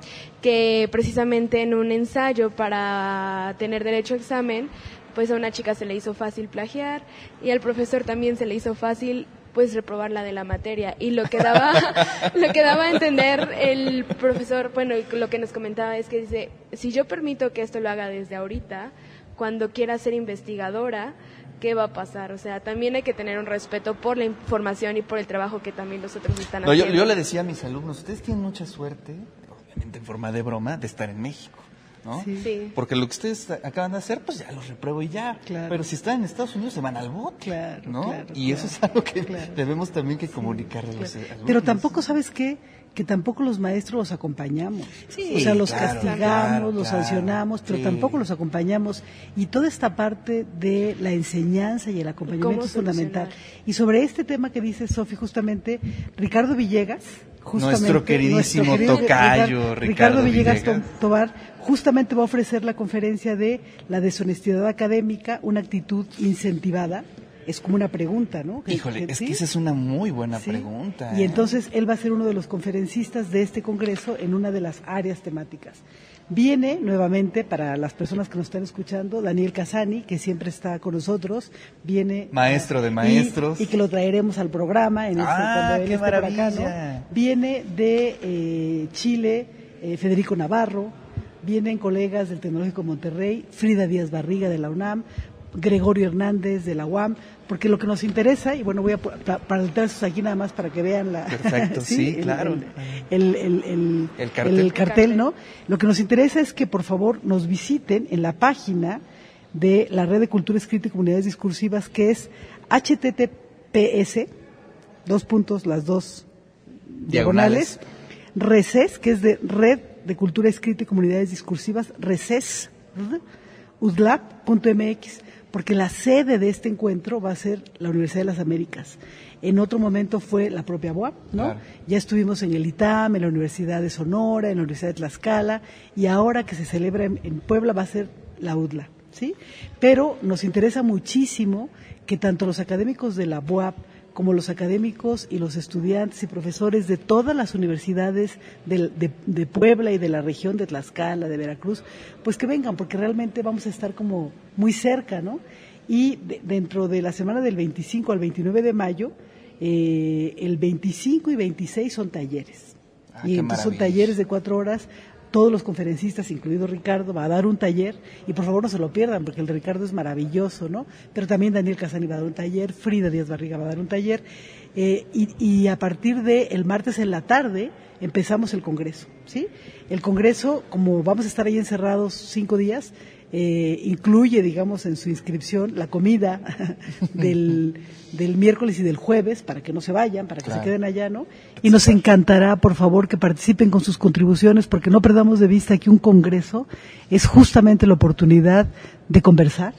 que precisamente en un ensayo para tener derecho a examen pues a una chica se le hizo fácil plagiar y al profesor también se le hizo fácil pues reprobar la de la materia. Y lo que daba lo que daba a entender el profesor bueno lo que nos comentaba es que dice si yo permito que esto lo haga desde ahorita cuando quiera ser investigadora qué va a pasar o sea también hay que tener un respeto por la información y por el trabajo que también los otros están No, haciendo yo le decía a mis alumnos, ustedes tienen mucha suerte, obviamente en forma de broma, de estar en México. ¿no? Sí. Sí. Porque lo que ustedes acaban de hacer, pues ya los repruebo y ya. Pero si están en Estados Unidos, se van al bote. ¿no? claro, y eso es algo que debemos también que comunicarle a los alumnos. Pero tampoco, ¿sabes qué? Que tampoco los maestros los acompañamos. Sí, o sea, los claro, castigamos, claro, los claro, sancionamos, pero sí. tampoco los acompañamos. Y toda esta parte de la enseñanza y el acompañamiento ¿Cómo es fundamental. Y sobre este tema que dice Sofi, justamente, Ricardo Villegas, justamente, Nuestro queridísimo querido tocayo, Ricardo, Ricardo Villegas, Villegas. Tobar, justamente va a ofrecer la conferencia de la deshonestidad académica, una actitud incentivada. Es como una pregunta, ¿no? Híjole, es ¿sí? que esa es una muy buena Sí. pregunta. Y ¿eh? entonces él va a ser uno de los conferencistas de este congreso en una de las áreas temáticas. Viene nuevamente, para las personas que nos están escuchando, Daniel Casani, que siempre está con nosotros, viene... Maestro de maestros. Y, que lo traeremos al programa en este, Ah, qué maravilla. Viene de eh, Chile, eh, Federico Navarro, vienen colegas del Tecnológico Monterrey, Frida Díaz Barriga de la UNAM, Gregorio Hernández de la UAM, porque lo que nos interesa, y bueno, voy a pa- pa- para aquí nada más para que vean la... Perfecto, sí, el- claro. El, el- el- El cartel. el cartel, ¿no? Lo que nos interesa es que por favor nos visiten en la página de la Red de Cultura Escrita y Comunidades Discursivas, que es https, dos puntos, las dos diagonales, RECES, que es de Red de Cultura Escrita y Comunidades Discursivas, RECES, ¿verdad? Porque la sede de este encuentro va a ser la Universidad de las Américas. En otro momento fue la propia UAP, ¿no? Claro. Ya estuvimos en el ITAM, en la Universidad de Sonora, en la Universidad de Tlaxcala, y ahora que se celebra en, en Puebla va a ser la UDLA, ¿sí? Pero nos interesa muchísimo que tanto los académicos de la UAP como los académicos y los estudiantes y profesores de todas las universidades de, de Puebla y de la región de Tlaxcala, de Veracruz, pues que vengan, porque realmente vamos a estar como muy cerca, ¿no? Y de- dentro de la semana del 25 al 29 de mayo, Eh, el 25 y 26 son talleres. Ah, y entonces son talleres de cuatro horas. Todos los conferencistas, incluido Ricardo, va a dar un taller y por favor no se lo pierdan porque el de Ricardo es maravilloso, ¿no? Pero también Daniel Casani va a dar un taller, Frida Díaz Barriga va a dar un taller eh, y, y a partir de el martes en la tarde empezamos el congreso, ¿sí? El congreso, como vamos a estar ahí encerrados cinco días, eh, incluye, digamos, en su inscripción la comida del, del miércoles y del jueves para que no se vayan, para que Claro. se queden allá, ¿no? Y nos encantará, por favor, que participen con sus contribuciones, porque no perdamos de vista que un congreso es justamente la oportunidad de conversar,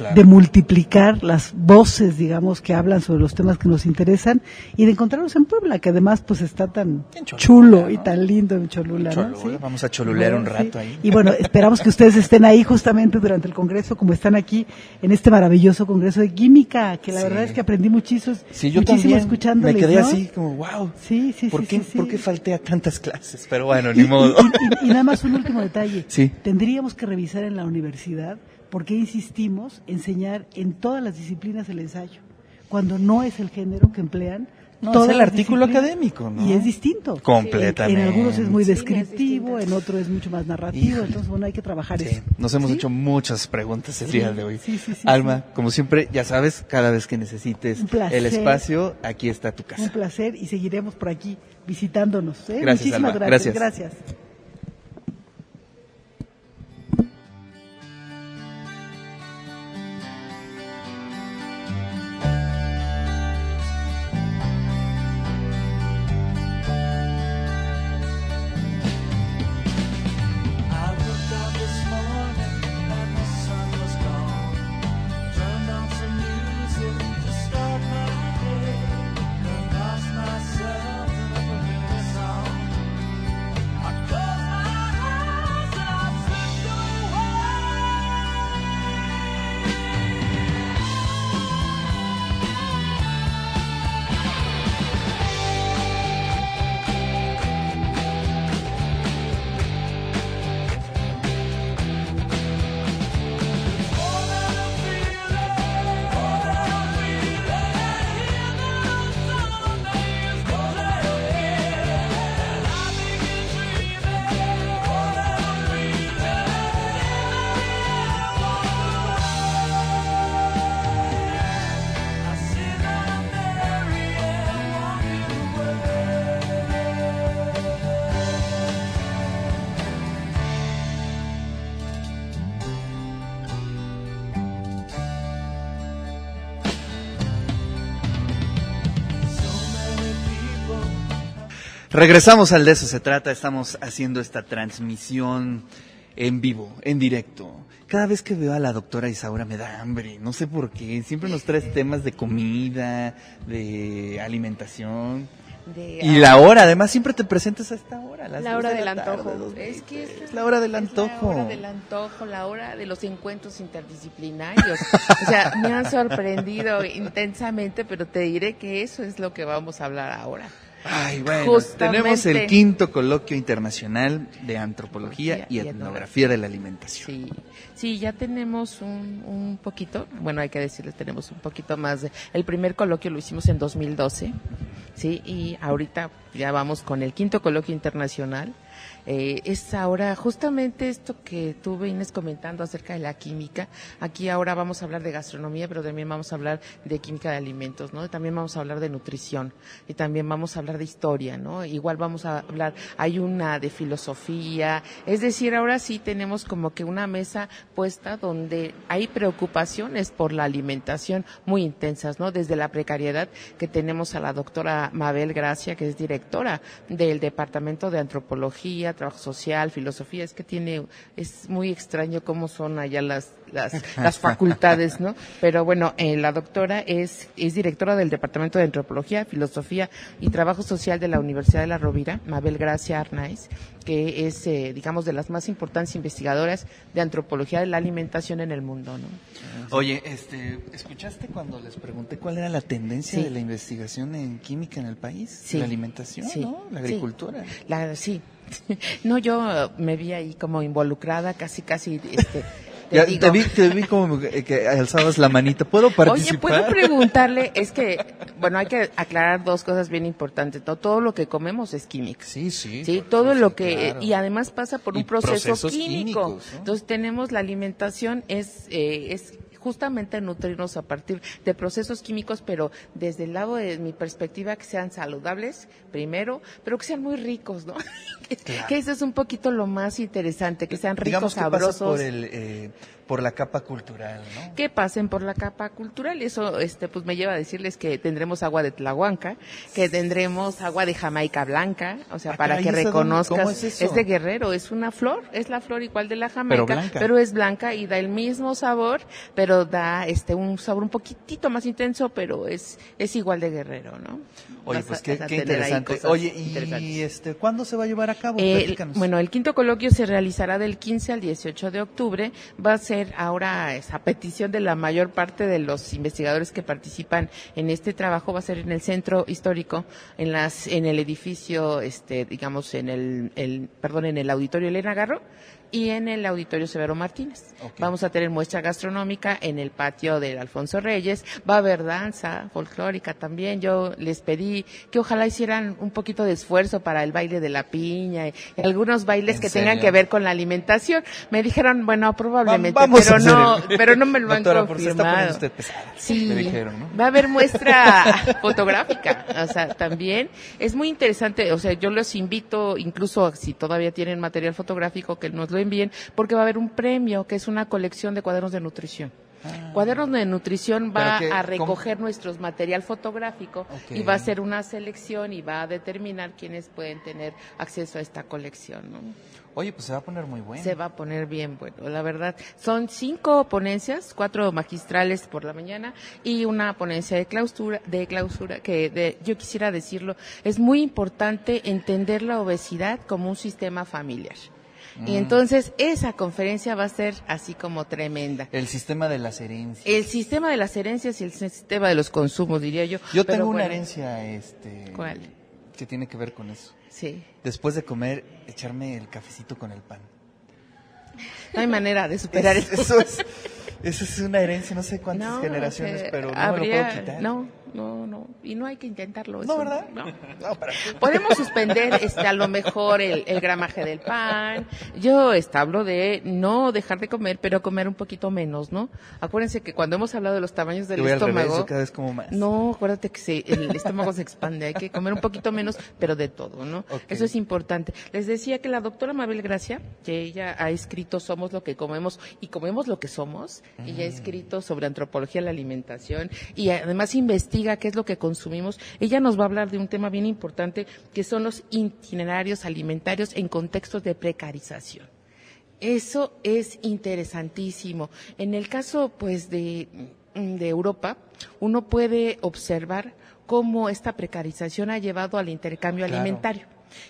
Claro. de multiplicar las voces, digamos, que hablan sobre los temas que nos interesan y de encontrarnos en Puebla, que además pues está tan chulo y tan lindo en Cholula, ¿no? Cholula, Sí. Vamos a cholulear un sí. rato ahí. Y bueno, esperamos que ustedes estén ahí justamente durante el Congreso, como están aquí en este maravilloso Congreso de Química, que la Sí. verdad es que aprendí muchísimo, Sí, yo muchísimo escuchándoles, me quedé ¿no? así como, wow. Sí, sí, ¿Por sí, qué. ¿Por qué falté a tantas clases? Pero bueno, ni y- modo. Y, y- y nada más un último detalle. Sí. Tendríamos que revisar en la universidad por qué insistimos enseñar en todas las disciplinas el ensayo, cuando no es el género que emplean. No, todas es el artículo académico, ¿no? Y es distinto. Completamente. En, en algunos es muy Sí, descriptivo, en otro es mucho más narrativo, Híjole. entonces bueno, hay que trabajar Sí, eso. nos hemos ¿Sí? hecho muchas preguntas el Sí, día de hoy. sí, sí, sí, Alma, como siempre, ya sabes, cada vez que necesites el espacio, aquí está tu casa. Un placer y seguiremos por aquí visitándonos. ¿eh? Gracias, Muchísimas Alma. gracias. Gracias. gracias. Regresamos al de eso se trata, estamos haciendo esta transmisión en vivo, en directo. Cada vez que veo a la doctora Isaura me da hambre, no sé por qué, siempre nos traes temas de comida, de alimentación. De- y la hora, además siempre te presentas a esta hora. las La hora de del la tarde, antojo. Es que esta Es la hora del es antojo. La hora del antojo, la hora de los encuentros interdisciplinarios. o sea, me han sorprendido intensamente, pero te diré que eso es lo que vamos a hablar ahora. Ay, bueno, Justamente. tenemos el quinto coloquio internacional de antropología y etnografía de la alimentación. Sí, sí, ya tenemos un, un poquito, bueno, hay que decirles, tenemos un poquito más. De, el primer coloquio lo hicimos en 2012, sí, y ahorita ya vamos con el quinto coloquio internacional. Eh, es ahora justamente esto que tú vienes comentando acerca de la química. Aquí ahora vamos a hablar de gastronomía, pero también vamos a hablar de química de alimentos, ¿no? También vamos a hablar de nutrición y también vamos a hablar de historia, ¿no? Igual vamos a hablar, hay una de filosofía, es decir, ahora sí tenemos como que una mesa puesta donde hay preocupaciones por la alimentación muy intensas, ¿no? Desde la precariedad que tenemos a la doctora Mabel Gracia, que es directora del Departamento de Antropología, Trabajo Social, Filosofía, es que tiene, es muy extraño cómo son allá las, las, las facultades, ¿no? Pero bueno, eh, la doctora es, es directora del Departamento de Antropología, Filosofía y Trabajo Social de la Universidad de La Rovira, Mabel Gracia Arnaiz, que es, eh, digamos, de las más importantes investigadoras de antropología de la alimentación en el mundo, ¿no? Oye, este, ¿escuchaste cuando les pregunté cuál era la tendencia Sí. de la investigación en química en el país? Sí. La alimentación, Sí, ¿no? La sí. agricultura. La, sí. No, yo eh, me vi ahí como involucrada, casi, casi, este, te Ya, digo. te vi, te vi como que, que alzabas la manita. ¿Puedo Oye, participar? puedo preguntarle, es que, bueno, hay que aclarar dos cosas bien importantes. No todo lo que comemos es químico. Sí, sí. Sí, todo lo que, claro. y además pasa por un proceso químico. químicos, ¿no? Entonces tenemos la alimentación es, eh, es justamente nutrirnos a partir de procesos químicos, pero desde el lado de mi perspectiva que sean saludables primero, pero que sean muy ricos, ¿no? Que- Que eso es un poquito lo más interesante, que sean ricos, Digamos que sabrosos. por, el, eh, por la capa cultural, ¿no? que pasen por la capa cultural. Eso, este, pues me lleva a decirles que tendremos agua de Tlahuanca, que tendremos agua de Jamaica blanca, o sea, Ah, para que reconozcas. ¿Cómo es eso? de Guerrero, es una flor, es la flor igual de la Jamaica, blanca. es blanca y da el mismo sabor, pero da este un sabor un poquitito más intenso, pero es es igual de Guerrero, ¿no? Oye, pues qué, interesante. Oye, y este, ¿cuándo se va a llevar a cabo? Eh, bueno, el quinto coloquio se realizará del 15 al 18 de octubre. Va a ser ahora, es a petición de la mayor parte de los investigadores que participan en este trabajo, va a ser en el centro histórico, en las, en el edificio, este, digamos, en el, el, perdón, en el auditorio Elena Garro y en el auditorio Severo Martínez. Vamos a tener muestra gastronómica en el patio del Alfonso Reyes. Va a haber danza folclórica también. Yo les pedí que ojalá hicieran un poquito de esfuerzo para el baile de la piña y algunos bailes ¿En que serio? tengan que ver con la alimentación. Me dijeron, bueno, probablemente, Va- pero no, el- pero no me lo Doctora, han confirmado. usted. Sí, Me dijeron, ¿no? va a haber muestra fotográfica, o sea, también es muy interesante, o sea, yo los invito, incluso si todavía tienen material fotográfico, que nos lo envíen, porque va a haber un premio, que es una colección de cuadernos de nutrición. Cuadernos de nutrición va Ah. Que, a ¿cómo? recoger nuestros material fotográfico y va a hacer una selección y va a determinar quiénes pueden tener acceso a esta colección, ¿no? Oye, pues se va a poner muy bueno. Se va a poner bien bueno, la verdad. Son cinco ponencias, cuatro magistrales por la mañana y una ponencia de clausura, de clausura que de- yo quisiera decirlo, es muy importante entender la obesidad como un sistema familiar. Y Mm. entonces esa conferencia va a ser así como tremenda. El sistema de las herencias. El sistema de las herencias y el sistema de los consumos, diría yo. Yo Pero tengo una herencia, este... ¿Cuál? Que tiene que ver con eso. Sí. Después de comer, echarme el cafecito con el pan. No hay manera de superar Es- eso. eso. Es, eso es una herencia, no sé cuántas No, generaciones, que pero no habría- me lo puedo quitar. No, no, no. Y no hay que intentarlo. No, eso, ¿verdad? No. No, ¿para? Podemos suspender este, a lo mejor el, el gramaje del pan. Yo este, hablo de no dejar de comer, pero comer un poquito menos, ¿no? Acuérdense que cuando hemos hablado de los tamaños del Yo voy al revés, estómago. cada vez como más. No, acuérdate que se- el estómago se expande, hay que comer un poquito menos, pero de todo, ¿no? Eso es importante. Les decía que la doctora Mabel Gracia, que ella ha escrito Somos lo que comemos y comemos lo que somos, ella ha Mm. escrito sobre antropología de la alimentación y además investiga qué es lo que consumimos. Ella nos va a hablar de un tema bien importante que son los itinerarios alimentarios en contextos de precarización. Eso es interesantísimo. En el caso, pues, de, de Europa, uno puede observar cómo esta precarización ha llevado al intercambio Claro. alimentario.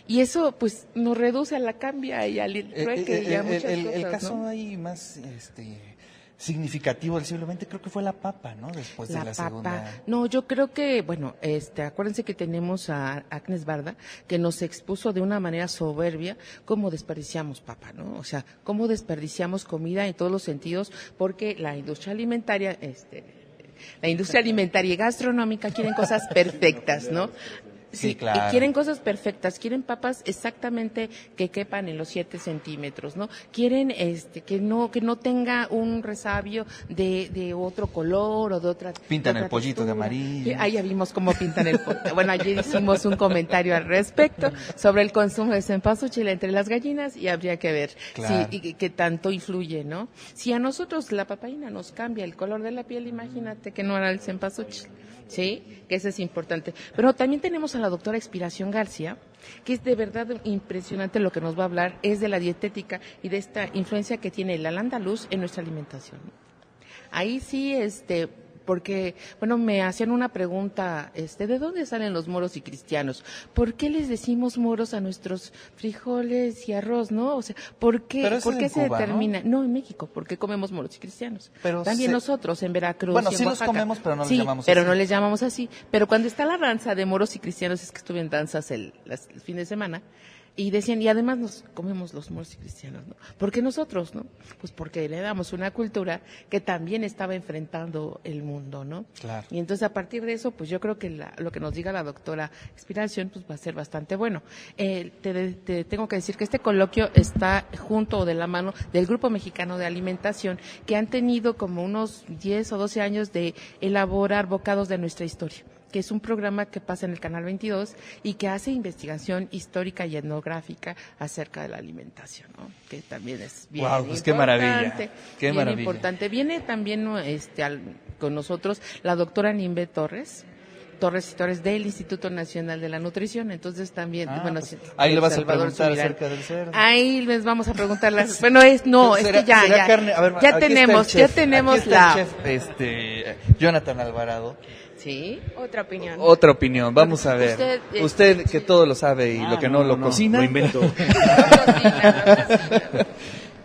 Y eso, pues, nos reduce a la cambia y al Eh, trueque eh, y a el- muchas el, el cosas, caso ¿no? ahí más este, significativo del siglo XX creo que fue la papa, ¿no? Después la de la papa. segunda. No, yo creo que, bueno, este, acuérdense que tenemos a Agnes Barda, que nos expuso de una manera soberbia cómo desperdiciamos papa, ¿no? O sea, cómo desperdiciamos comida en todos los sentidos, porque la industria alimentaria, este, la industria alimentaria y gastronómica quieren cosas perfectas, ¿no? Sí, y claro. quieren cosas perfectas, quieren papas exactamente que quepan en los 7 centímetros, ¿no? Quieren este que no que no tenga un resabio de, de otro color o de otra Pintan de el pollito de amarillo. Sí, Ahí ya vimos cómo pintan el pollo. Bueno, ayer hicimos un comentario al respecto sobre el consumo de cempasúchil entre las gallinas y habría que ver Claro. si y que- que tanto influye, ¿no? Si a nosotros la papaína nos cambia el color de la piel, imagínate que no hará el cempasúchil. ¿Sí? Que eso es importante. Pero también tenemos a la doctora Expiración García, que es de verdad impresionante lo que nos va a hablar, es de la dietética y de esta influencia que tiene el andaluz en nuestra alimentación. Ahí sí, este, porque, bueno, me hacían una pregunta, este, ¿de dónde salen los moros y cristianos? ¿Por qué les decimos moros a nuestros frijoles y arroz, no? O sea, ¿por qué, ¿por qué se determina? ¿no? en México, ¿por qué comemos moros y cristianos? Pero También se- nosotros, en Veracruz Bueno, y en sí los comemos, pero no Sí, llamamos pero así. no les llamamos así. Pero cuando está la danza de moros y cristianos, es que estuve en danzas el, las- el fin de semana, Y decían, y además nos comemos los moros y cristianos, ¿no? ¿Por qué nosotros, no? Pues porque heredamos una cultura que también estaba enfrentando el mundo, ¿no? Claro. Y entonces a partir de eso, pues yo creo que la- lo que nos diga la doctora Inspiración, pues va a ser bastante bueno. Eh, te, te tengo que decir que este coloquio está junto o de la mano del Grupo Mexicano de Alimentación, que han tenido como unos 10 o 12 años de elaborar bocados de nuestra historia que es un programa que pasa en el Canal 22 y que hace investigación histórica y etnográfica acerca de la alimentación, ¿no? que también es bien Guau, pues qué importante. maravilla, qué bien maravilla. importante. Viene también este, al- con nosotros la doctora Nimbe Torres, Torres y Torres del Instituto Nacional de la Nutrición, entonces también, Ah, bueno, pues, ahí le vas a preguntar acerca del cerdo. Ahí les vamos a preguntar las, bueno, es, no, es ¿Será- que ya, ya, carne? A ver, ya tenemos, ya tenemos la, el chef, este, Jonathan Alvarado. Sí. Otra opinión. Otra opinión, vamos a ver. Usted, Usted, eh, que todo lo sabe y Ah, lo que no, no, lo no, cocina. lo invento.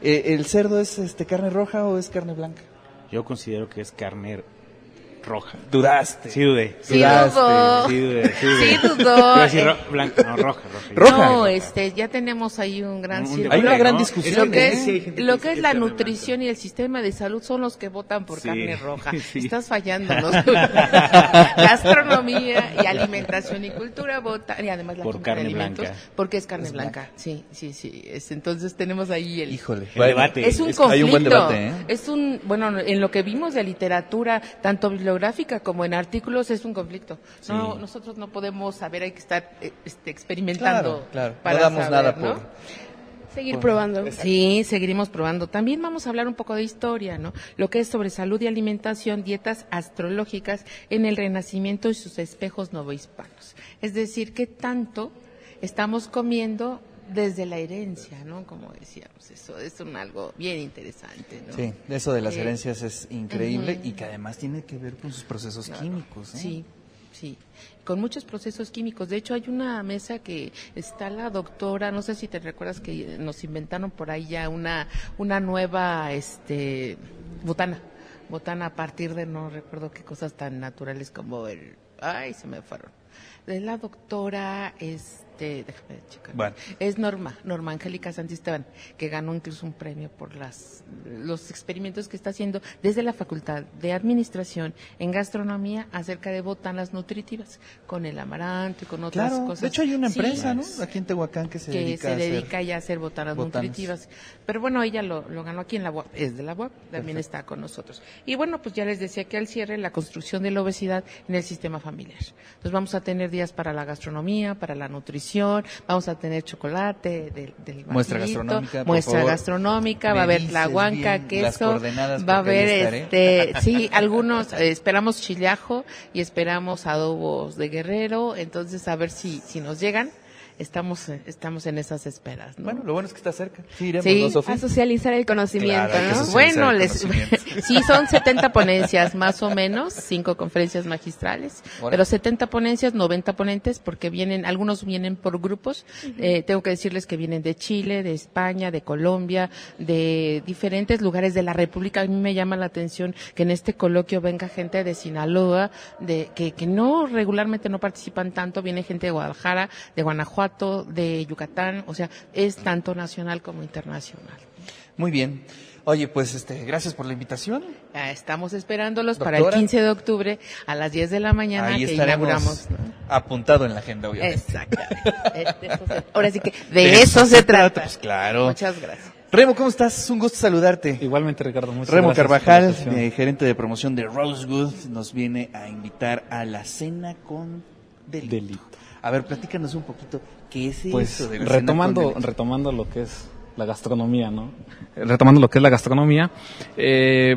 Eh, ¿El cerdo es este carne roja o es carne blanca? Yo considero que es carne roja. Dudaste. Sí dudé. Sí dudó. Sí dudé. Sí, dudé. Sí dudó. Decir ro- blanca, no, roja, roja. Roja. No, este, ya tenemos ahí un gran Un círculo. Hay una gran ¿no? discusión, Lo que ¿eh? es, Sí, lo que es la nutrición y el sistema de salud son los que votan por Sí. carne roja. Sí. Estás fallando. ¿no? Gastronomía y alimentación y cultura votan y además la Por de carne alimentos blanca. porque es carne Es blanca. Sí, sí, sí. Es- entonces tenemos ahí el Híjole. El debate. es un Es- conflicto. hay un buen debate, ¿eh? Es un, bueno, en lo que vimos de literatura, tanto bibliográfica como en artículos, es un conflicto. No, nosotros no podemos saber, hay que estar eh, este, experimentando. Claro, claro. Para no damos saber, nada ¿no? por... Seguir probando. Sí, seguiremos probando. También vamos a hablar un poco de historia, ¿no? Lo que es sobre salud y alimentación, dietas astrológicas en el Renacimiento y sus espejos novohispanos. Es decir, qué tanto estamos comiendo desde la herencia, ¿no? Como decíamos, eso es un algo bien interesante, ¿no? Sí, eso de las Eh, herencias es increíble y que además tiene que ver con sus procesos químicos. ¿eh? Sí, sí. Con muchos procesos químicos. De hecho, hay una mesa que está la doctora, no sé si te recuerdas que nos inventaron por ahí ya una, una nueva este, botana. Botana a partir de no recuerdo qué cosas tan naturales como el. Ay, se me fueron. De la doctora, este, déjame checar. Bueno. Es Norma, Norma Angélica Santisteban, que ganó incluso un premio por las, los experimentos que está haciendo desde la Facultad de Administración en Gastronomía acerca de botanas nutritivas, con el amaranto y con otras Claro, cosas. de hecho hay una Sí, empresa, ¿no? Aquí en Tehuacán que se que dedica se a hacer dedica ya a hacer botanas, botanas. nutritivas. Pero bueno, ella lo, lo ganó aquí en la UAP, es de la UAP, también Perfecto. está con nosotros. Y bueno, pues ya les decía que al cierre la construcción de la obesidad en el sistema familiar. Entonces vamos a tener días para la gastronomía, para la nutrición, vamos a tener chocolate del, del Muestra barquito, gastronómica, por muestra favor. gastronómica, Me va a haber la las queso, va a haber este, sí, algunos, eh, esperamos chillajo y esperamos adobos de guerrero, entonces a ver si, si nos llegan. Estamos, estamos en esas esperas, ¿no? Bueno, lo bueno es que está cerca. Sí, iremos, Sí, ¿no, Sofía? A socializar el conocimiento, Claro, hay que ¿no? socializar. Bueno, el les, sí, son 70 ponencias más o menos, cinco conferencias magistrales, Órale. pero 70 ponencias, 90 ponentes, porque vienen, algunos vienen por grupos. Eh, tengo que decirles que vienen de Chile, de España, de Colombia, de diferentes lugares de la República. A mí me llama la atención que en este coloquio venga gente de Sinaloa, de que, que no regularmente no participan tanto, viene gente de Guadalajara, de Guanajuato, de Yucatán, o sea, es tanto nacional como internacional. Muy bien. Oye, pues este, gracias por la invitación. Ah, Estamos esperándolos para el Doctora. 15 de octubre a las 10 de la mañana Ahí que estaremos inauguramos. ¿no? apuntado en la agenda, obviamente. Exactamente. De eso se- Ahora sí que de, eso, se trata. Pues claro. Muchas gracias. Remo, ¿cómo estás? Es un gusto saludarte. Igualmente, Ricardo. Muchas Remo Carvajal, eh, gerente de promoción de Rosewood, nos viene a invitar a la cena con delito. Delito. A ver, platícanos un poquito qué es Pues eso de la retomando, retomando lo que es la gastronomía, ¿no? Eh, Retomando lo que es la gastronomía, eh,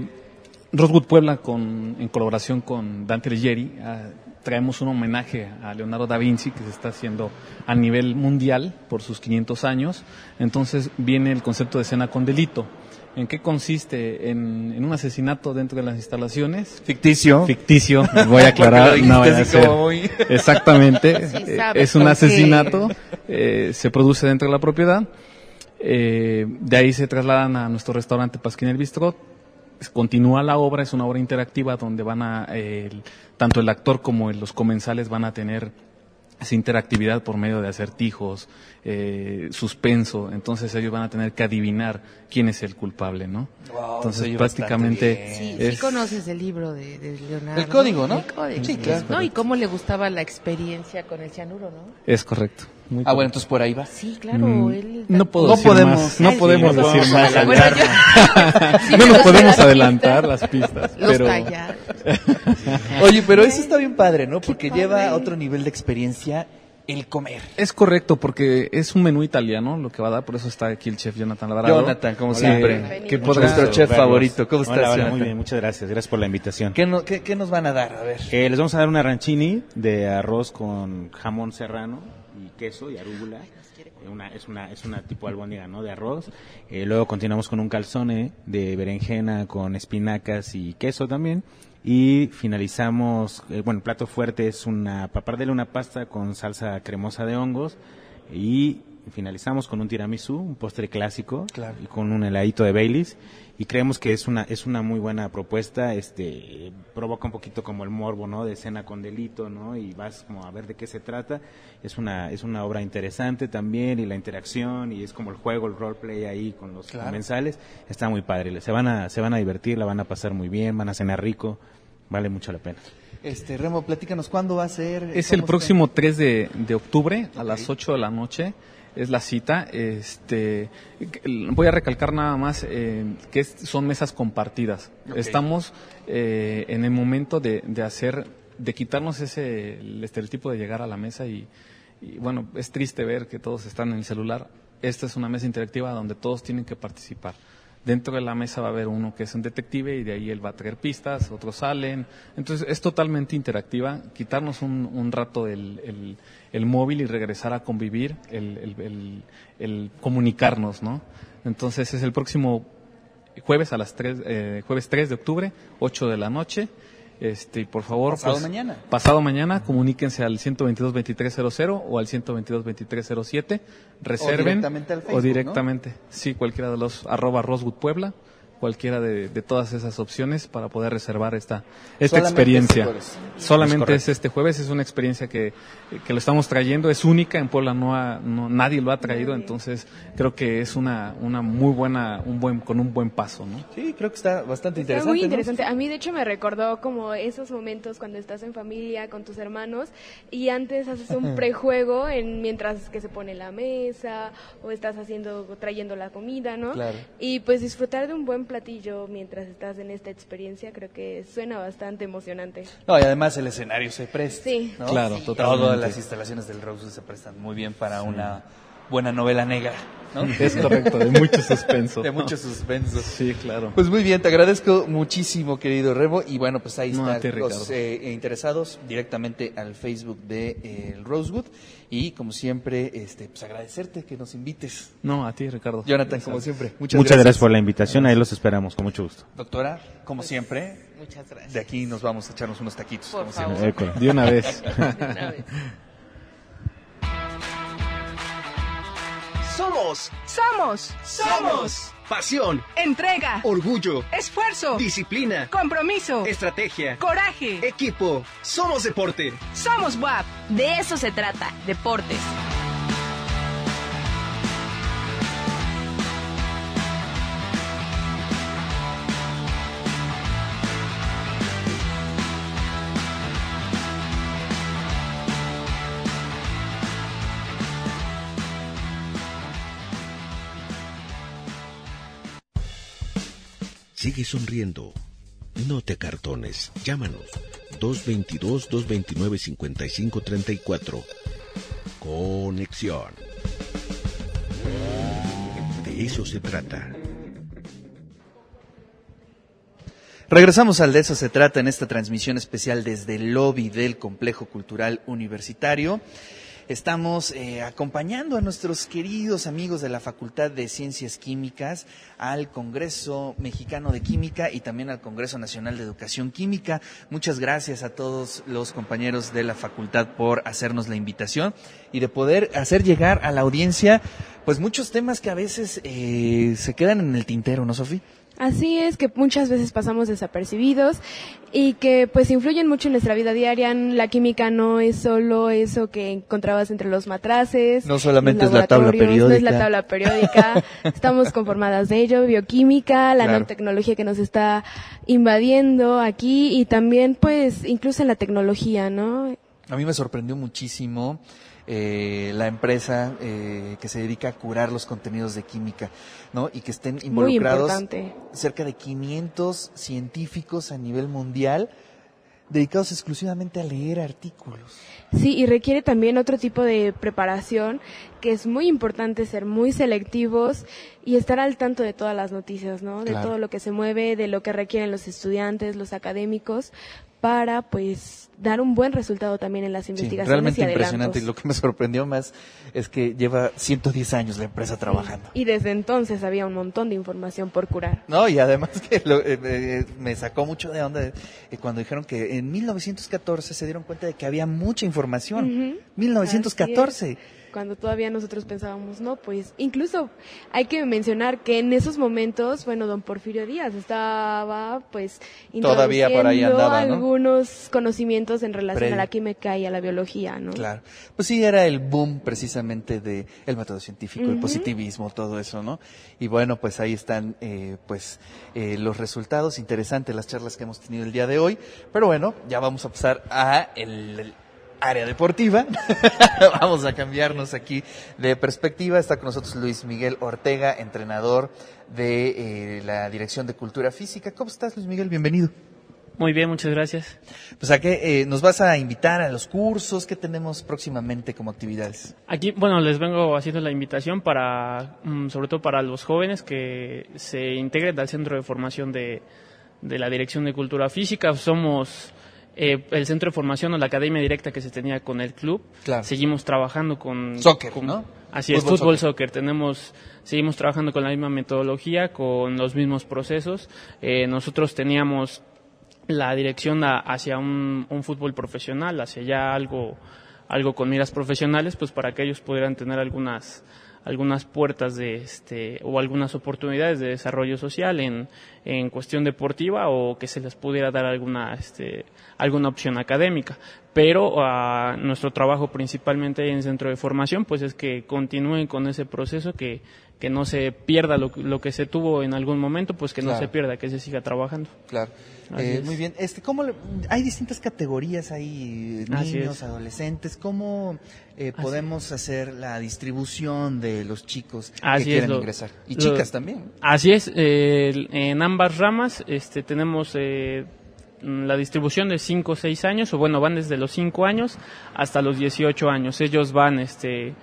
Rosewood Puebla, con, en colaboración con Dante Alighieri, ah, traemos un homenaje a Leonardo da Vinci que se está haciendo a nivel mundial por sus 500 años. Entonces viene el concepto de cena con delito. ¿En qué consiste? En, en un asesinato dentro de las instalaciones. Ficticio. Ficticio, voy a aclarar. No vaya a Exactamente. Sí Eh, es un asesinato, eh, se produce dentro de la propiedad. Eh, de ahí se trasladan a nuestro restaurante Pasquín el Bistrot. Continúa la obra, es una obra interactiva donde van a, eh, el- tanto el actor como el- los comensales van a tener esa interactividad por medio de acertijos, eh, suspenso, entonces ellos van a tener que adivinar quién es el culpable, ¿no? Wow, entonces prácticamente Sí, es sí conoces el libro de, de Leonardo. El código, ¿no? El código. Sí, claro. No, y cómo le gustaba la experiencia con el cianuro, ¿no? es correcto. Muy Ah, bueno, entonces por ahí va. Sí, claro, Mm, él... no puedo No decir podemos. más, no podemos sí, decir más. Bueno, yo- no Sí, nos podemos adelantar las pistas, Los pero. Oye, pero eso está bien padre, ¿no? Porque padre. lleva a otro nivel de experiencia el comer. es correcto porque es un menú italiano lo que va a dar, por eso está aquí el chef Jonathan Alvarado. Jonathan, como Hola. siempre. Que. Nuestro chef verlos. favorito. ¿Cómo Hola, estás, hola, Jonathan? muy bien, muchas gracias. Gracias por la invitación. ¿Qué, no- qué- qué nos van a dar? A ver. Eh, les vamos a dar una ranchini de arroz con jamón serrano y queso y arúgula. Eh, Una, es una es una tipo albóndiga, ¿no? De arroz. Eh, luego continuamos con un calzone de berenjena con espinacas y queso también. Y finalizamos, eh, bueno, el plato fuerte es una papardela, una pasta con salsa cremosa de hongos. Y finalizamos con un tiramisú, un postre clásico, Claro. y con un heladito de Baileys. Y creemos que es una es una muy buena propuesta. Este provoca un poquito como el morbo, ¿no? De cena con delito, ¿no? Y vas como a ver de qué se trata. Es una es una obra interesante también y la interacción y es como el juego, el roleplay ahí con los Claro. comensales está muy padre. Se van a se van a divertir, la van a pasar muy bien, van a cenar rico. Vale mucho la pena. Este, Remo, platícanos, ¿cuándo va a ser? Es el ¿Cómo próximo 3 de, de octubre a las 8 de la noche. Es la cita. Este, voy a recalcar nada más eh, que son mesas compartidas. Estamos eh, en el momento de, de hacer, de quitarnos ese el estereotipo de llegar a la mesa y, y, bueno, es triste ver que todos están en el celular. Esta es una mesa interactiva donde todos tienen que participar. Dentro de la mesa va a haber uno que es un detective y de ahí él va a traer pistas, otros salen. Entonces es totalmente interactiva. Quitarnos un, un rato el, el- el móvil y regresar a convivir, el- el comunicarnos, ¿no? Entonces es el próximo jueves a las 3, eh, jueves 3 de octubre, 8 de la noche. Este, por favor, Pasado pues, mañana. Pasado mañana, comuníquense al 122-2300 o al 122-2307. Reserven. directamente al O Facebook, directamente. Sí, cualquiera de los arroba Roswood Puebla. Cualquiera de, de todas esas opciones para poder reservar esta, esta Solamente experiencia. este jueves. Solamente Es es, este jueves, es una experiencia que, que lo estamos trayendo, es única, en Puebla no, ha- no nadie lo ha traído, entonces creo que es una, una muy buena, un buen, con un buen paso, ¿no? Sí, creo que está bastante Está interesante. muy ¿no? interesante. A mí, de hecho, me recordó como esos momentos cuando estás en familia con tus hermanos y antes haces un prejuego en, mientras que se pone la mesa o estás haciendo, trayendo la comida, ¿no? Claro. Y pues disfrutar de un buen platillo mientras estás en esta experiencia creo que suena bastante emocionante. No, y además el escenario se presta. Sí. ¿no? Claro, Sí. totalmente. Todas las instalaciones del Rose se prestan muy bien para una buena novela negra. ¿No? Es correcto, de mucho suspenso. De mucho suspenso. Sí, claro. Pues muy bien, te agradezco muchísimo, querido Remo. Y bueno, pues ahí No, están ti, los eh, interesados directamente al Facebook de eh, el Rosewood. Y como siempre, este, pues agradecerte que nos invites. No, a ti, Ricardo. Jonathan, como siempre. Muchas, gracias. por la invitación, ahí los esperamos con mucho gusto. Doctora, como siempre, Muchas gracias. de aquí nos vamos a echarnos unos taquitos. Por como favor. siempre. École. De una vez. De una vez. Somos, Somos, somos pasión, entrega, orgullo, esfuerzo, disciplina, compromiso, estrategia, coraje. equipo. Somos deporte. Somos WAP. De eso se trata, deportes. Sigue sonriendo. No te cartones. Llámanos. 222-229-5534. Conexión. De eso se trata. Regresamos al de eso se trata en esta transmisión especial desde el lobby del Complejo Cultural Universitario. Estamos eh, acompañando a nuestros queridos amigos de la Facultad de Ciencias Químicas al Congreso Mexicano de Química y también al Congreso Nacional de Educación Química. Muchas gracias a todos los compañeros de la facultad por hacernos la invitación y de poder hacer llegar a la audiencia pues muchos temas que a veces eh, se quedan en el tintero, ¿no, Sofi? Así es, que muchas veces pasamos desapercibidos y que pues influyen mucho en nuestra vida diaria. La química no es solo eso que encontrabas entre los matraces. No solamente los es la tabla laboratorios, No es la periódica. tabla periódica. Estamos conformadas de ello, bioquímica, la Claro. nanotecnología que nos está invadiendo aquí y también pues incluso en la tecnología, ¿no? A mí me sorprendió muchísimo eh, la empresa eh, que se dedica a curar los contenidos de química, ¿no? Y que estén involucrados cerca de 500 científicos a nivel mundial dedicados exclusivamente a leer artículos. Sí, y requiere también otro tipo de preparación, que es muy importante ser muy selectivos y estar al tanto de todas las noticias, ¿no? De Claro. todo lo que se mueve, de lo que requieren los estudiantes, los académicos, para pues dar un buen resultado también en las Sí, investigaciones realmente y impresionante. Y lo que me sorprendió más es que lleva 110 años la empresa trabajando. Y desde entonces había un montón de información por curar. No, y además que lo- eh, eh, me sacó mucho de onda eh, cuando dijeron que en 1914 se dieron cuenta de que había mucha información. Ujú. 1914. Cuando todavía nosotros pensábamos, no, pues incluso hay que mencionar que en esos momentos, bueno, don Porfirio Díaz estaba pues Todavía por ahí introduciendo andaba, ¿no? algunos conocimientos en relación Previo. a la química y a la biología, ¿no? Claro. Pues sí, era el boom precisamente de el método científico, el positivismo, todo eso, ¿no? Y bueno, pues ahí están eh, pues eh, los resultados. Interesantes las charlas que hemos tenido el día de hoy. Pero bueno, ya vamos a pasar a el, el área deportiva. vamos a cambiarnos aquí de perspectiva. Está con nosotros Luis Miguel Ortega, entrenador de eh, la Dirección de Cultura Física. ¿Cómo estás, Luis Miguel? Bienvenido. Muy bien, muchas gracias. Pues a qué eh, nos vas a invitar a los cursos que tenemos próximamente como actividades. Aquí, bueno, les vengo haciendo la invitación para, mm, sobre todo para los jóvenes que se integren al centro de formación de, de la Dirección de Cultura Física. Somos eh, el centro de formación o la academia directa que se tenía con el club. Claro. Seguimos trabajando con... Soccer, con- ¿no? Así es, Fútbol, fútbol, soccer. soccer. Tenemos, seguimos trabajando con la misma metodología, con los mismos procesos. Eh, nosotros teníamos la dirección a- hacia un, un fútbol profesional, hacia ya algo, algo con miras profesionales, pues para que ellos pudieran tener algunas algunas puertas de este o algunas oportunidades de desarrollo social en, en cuestión deportiva o que se les pudiera dar alguna este alguna opción académica pero ah, nuestro trabajo principalmente en centro de formación pues es que continúen con ese proceso que que no se pierda lo, lo que se tuvo en algún momento pues que no se pierda que se siga trabajando Claro. Eh, muy bien. Este, ¿cómo le- hay distintas categorías ahí, Así niños, es. adolescentes. ¿Cómo eh, podemos hacer la distribución de los chicos Así que quieren lo- ingresar? Y lo- chicas también. Así es, eh, en ambas ramas este, tenemos eh, la distribución de 5 o 6 años, o bueno, van desde los 5 años hasta los 18 años. Ellos van, este,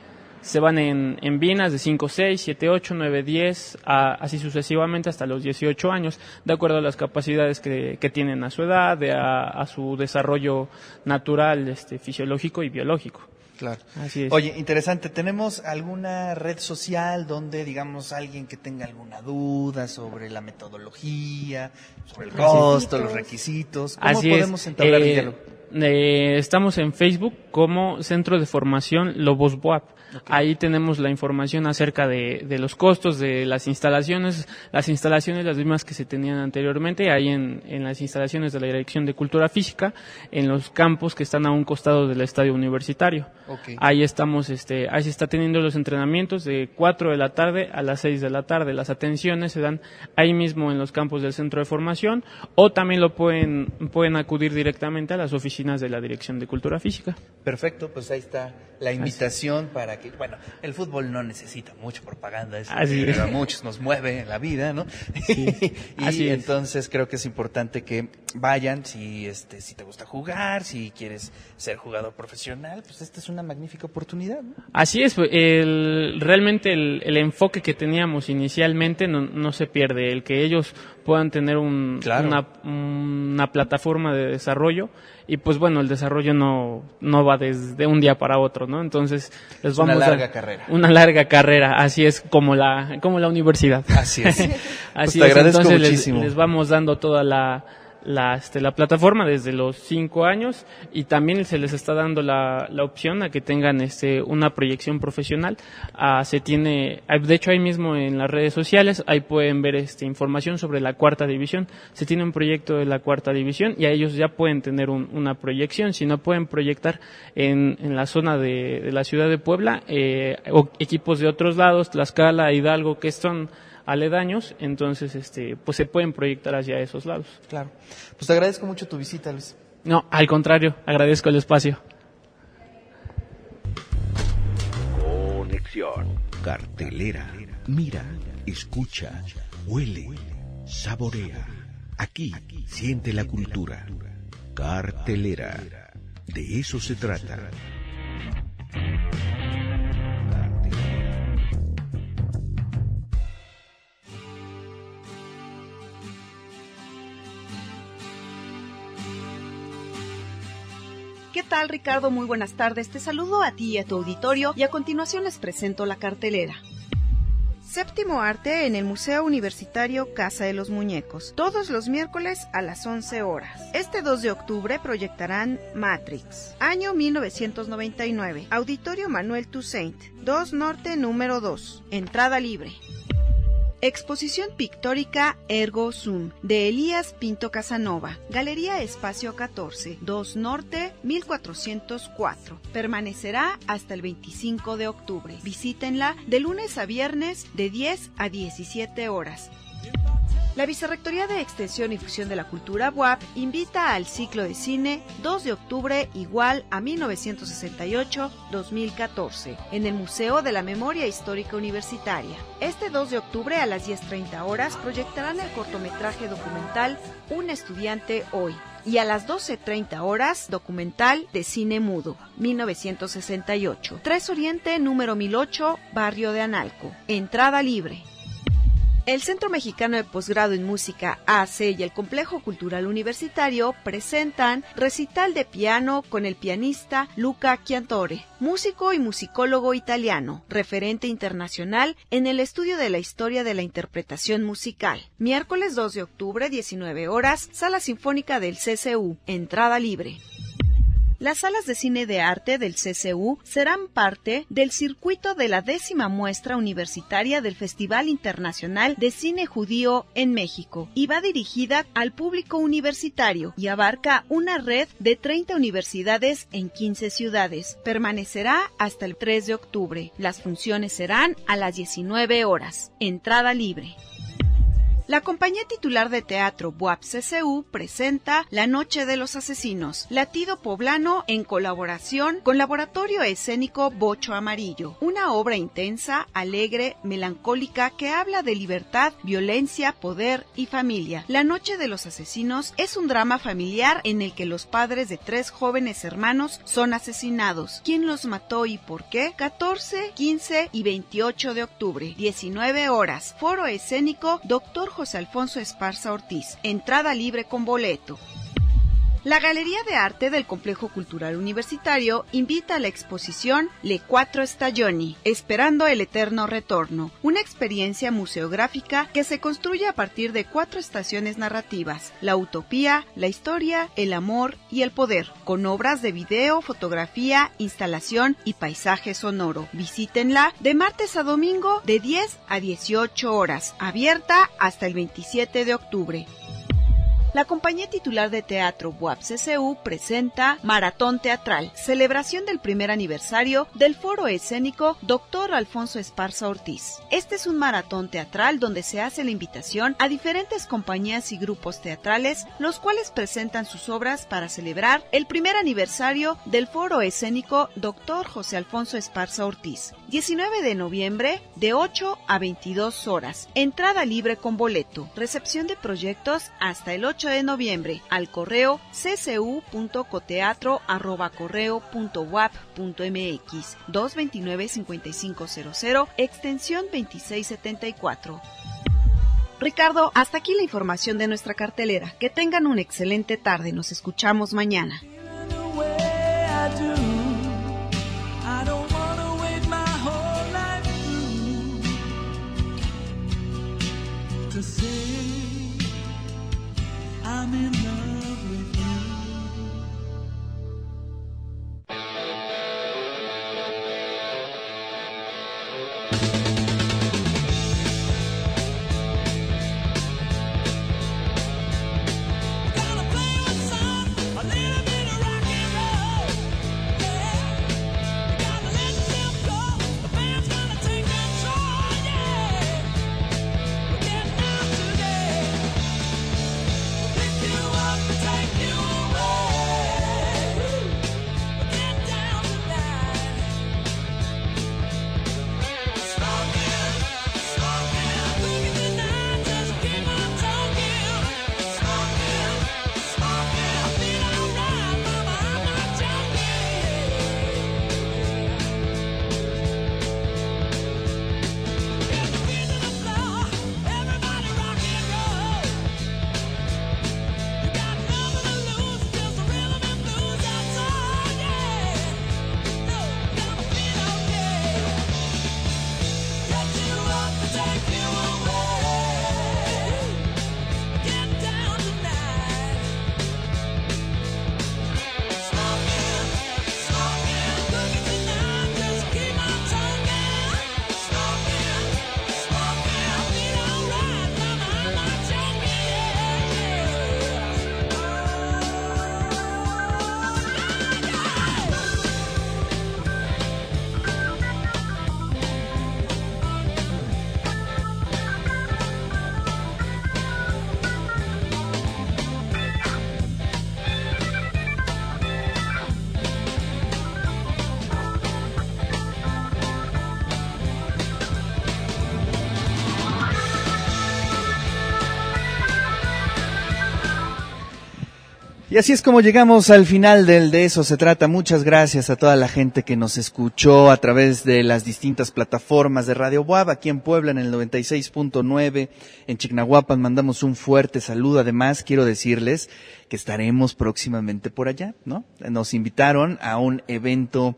se van en, en binas de 5, 6, 7, 8, 9, 10, a- así sucesivamente hasta los 18 años, de acuerdo a las capacidades que, que tienen a su edad, de a, a su desarrollo natural, este, fisiológico y biológico. Claro. Así es. Oye, interesante. ¿Tenemos alguna red social donde, digamos, alguien que tenga alguna duda sobre la metodología, sobre el costo, los requisitos? ¿Cómo Así es. podemos entablar el Eh, diálogo? Eh, estamos en Facebook como Centro de Formación Lobos Boap. Ahí tenemos la información acerca de, de los costos de las instalaciones, las instalaciones las mismas que se tenían anteriormente, ahí en, en las instalaciones de la Dirección de Cultura Física, en los campos que están a un costado del estadio universitario. Ok. Ahí estamos, este, ahí se está teniendo los entrenamientos de 4 de la tarde a las 6 de la tarde. Las atenciones se dan ahí mismo en los campos del centro de formación o también lo pueden, pueden acudir directamente a las oficinas de la Dirección de Cultura Física. Perfecto, pues ahí está la invitación para que, bueno, el fútbol no necesita mucha propaganda, eso Así pero es. a muchos nos mueve en la vida, ¿no? y así es. entonces creo que es importante que vayan, si este, si te gusta jugar, si quieres ser jugador profesional, pues esta es una magnífica oportunidad, ¿no? Así es, el, realmente el, el enfoque que teníamos inicialmente no, no se pierde, el que ellos puedan tener un, Claro. una, una plataforma de desarrollo y pues bueno, el desarrollo no, no va desde un día para otro, ¿no? Entonces les Es una vamos a- larga carrera. Una larga carrera, así es como la, como la universidad. Así es. así Pues te es, agradezco entonces. Les, vamos dando toda la, la, este, la plataforma desde los cinco años y también se les está dando la, la opción a que tengan este, una proyección profesional. Ah, se tiene, ah, de hecho ahí mismo en las redes sociales, ahí pueden ver este, información sobre la cuarta división. Se tiene un proyecto de la cuarta división y a ellos ya pueden tener un- una proyección. Si no pueden proyectar en, en la zona de, de la ciudad de Puebla, eh, o equipos de otros lados, Tlaxcala, Hidalgo, que son aledaños, entonces este, pues se pueden proyectar hacia esos lados. Claro. Pues te agradezco mucho tu visita, Luis. No, al contrario, agradezco el espacio. Conexión. Cartelera. Mira, escucha, huele, saborea. Aquí siente la cultura. Cartelera. De eso se trata. Ricardo? Muy buenas tardes. Te saludo a ti y a tu auditorio y a continuación les presento la cartelera. Séptimo arte en el Museo Universitario Casa de los Muñecos, todos los miércoles a las 11 horas. Este 2 de octubre proyectarán Matrix, año 1999, Auditorio Manuel Toussaint, 2 Norte número 2, entrada libre. Exposición pictórica Ergo Sum de Elías Pinto Casanova, Galería Espacio 14, 2 Norte 1404. Permanecerá hasta el 25 de octubre. Visítenla de lunes a viernes de 10 a 17 horas. La Vicerrectoría de Extensión y Fusión de la Cultura BUAP invita al ciclo de cine 2 de octubre igual a 1968-2014 en el Museo de la Memoria Histórica Universitaria. Este 2 de octubre a las 10.30 horas proyectarán el cortometraje documental Un estudiante hoy y a las 12.30 horas documental de cine mudo 1968. 3 Oriente número 1008, barrio de Analco. Entrada libre. El Centro Mexicano de Posgrado en Música AC y el Complejo Cultural Universitario presentan recital de piano con el pianista Luca Chiantore, músico y musicólogo italiano, referente internacional en el estudio de la historia de la interpretación musical. Miércoles 2 de octubre, 19 horas, Sala Sinfónica del CCU, entrada libre. Las salas de cine de arte del CCU serán parte del circuito de la décima muestra universitaria del Festival Internacional de Cine Judío en México y va dirigida al público universitario y abarca una red de 30 universidades en 15 ciudades. Permanecerá hasta el 3 de octubre. Las funciones serán a las 19 horas. Entrada libre. La compañía titular de teatro BUAP CCU presenta La Noche de los Asesinos, latido poblano en colaboración con Laboratorio Escénico Bocho Amarillo, una obra intensa, alegre, melancólica que habla de libertad, violencia, poder y familia. La Noche de los Asesinos es un drama familiar en el que los padres de tres jóvenes hermanos son asesinados. ¿Quién los mató y por qué? 14, 15 y 28 de octubre, 19 horas. Foro escénico Doctor José Alfonso Esparza Ortiz. Entrada libre con boleto. La Galería de Arte del Complejo Cultural Universitario invita a la exposición Le Cuatro Stagioni, Esperando el Eterno Retorno, una experiencia museográfica que se construye a partir de cuatro estaciones narrativas, la utopía, la historia, el amor y el poder, con obras de video, fotografía, instalación y paisaje sonoro. Visítenla de martes a domingo de 10 a 18 horas, abierta hasta el 27 de octubre. La compañía titular de teatro BUAP CCU presenta Maratón Teatral, celebración del primer aniversario del foro escénico Dr. Alfonso Esparza Ortiz. Este es un maratón teatral donde se hace la invitación a diferentes compañías y grupos teatrales, los cuales presentan sus obras para celebrar el primer aniversario del foro escénico Dr. José Alfonso Esparza Ortiz. 19 de noviembre, de 8 a 22 horas. Entrada libre con boleto. Recepción de proyectos hasta el 8 de noviembre al correo ccu.coteatro.correo.wap.mx 229-5500 extensión 2674. Ricardo, hasta aquí la información de nuestra cartelera. Que tengan una excelente tarde. Nos escuchamos mañana. I'm in Y así es como llegamos al final del De eso se trata. Muchas gracias a toda la gente que nos escuchó a través de las distintas plataformas de Radio Buab, aquí en Puebla en el 96.9, en Chignahuapan mandamos un fuerte saludo. Además, quiero decirles que estaremos próximamente por allá, ¿no? Nos invitaron a un evento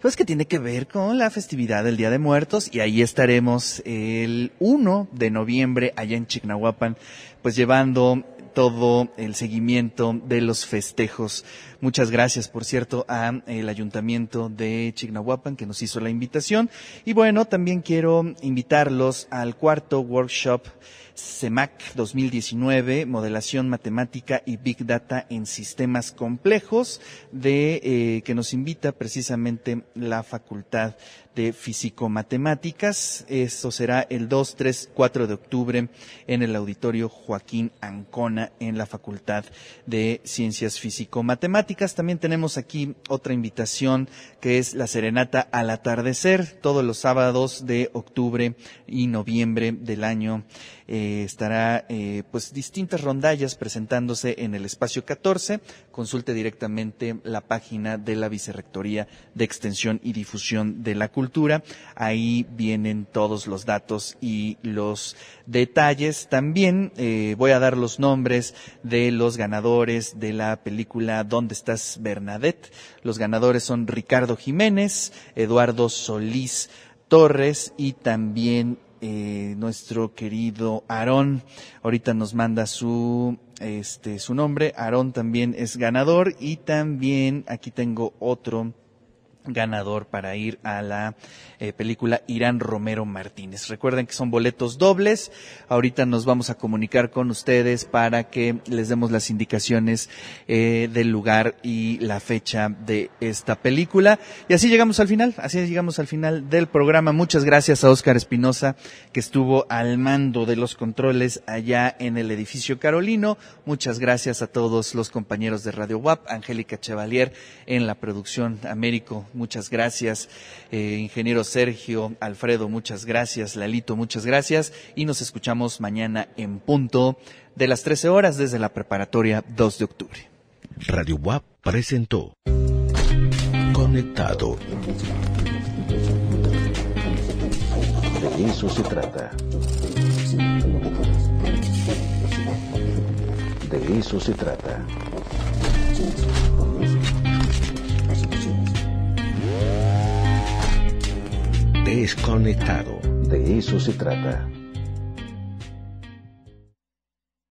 pues que tiene que ver con la festividad del Día de Muertos y ahí estaremos el 1 de noviembre allá en Chignahuapan, pues llevando todo el seguimiento de los festejos. Muchas gracias, por cierto, a el Ayuntamiento de Chignahuapan que nos hizo la invitación. Y bueno, también quiero invitarlos al cuarto workshop CEMAC 2019, modelación matemática y Big Data en sistemas complejos, de eh, que nos invita precisamente la Facultad de Físico-Matemáticas. Esto será el 2, 3, 4 de octubre en el auditorio Joaquín Ancona en la Facultad de Ciencias Físico-Matemáticas. También tenemos aquí otra invitación que es la serenata al atardecer todos los sábados de octubre y noviembre del año. Eh, estará eh, pues distintas rondallas presentándose en el espacio 14. Consulte directamente la página de la Vicerrectoría de Extensión y Difusión de la Ahí vienen todos los datos y los detalles. También eh, voy a dar los nombres de los ganadores de la película ¿Dónde estás Bernadette? Los ganadores son Ricardo Jiménez, Eduardo Solís Torres y también eh, nuestro querido Aarón. Ahorita nos manda su este su nombre. Aarón también es ganador y también aquí tengo otro ganador para ir a la eh, película Irán Romero Martínez. Recuerden que son boletos dobles. Ahorita nos vamos a comunicar con ustedes para que les demos las indicaciones eh, del lugar y la fecha de esta película. Y así llegamos al final, así llegamos al final del programa. Muchas gracias a Óscar Espinosa que estuvo al mando de los controles allá en el edificio Carolino. Muchas gracias a todos los compañeros de Radio WAP, Angélica Chevalier en la producción Américo muchas gracias. Eh, ingeniero Sergio, Alfredo, muchas gracias. Lalito, muchas gracias. Y nos escuchamos mañana en punto de las 13 horas desde la preparatoria 2 de octubre. Radio WAP presentó Conectado. De eso se trata. De eso se trata. Desconectado. De eso se trata.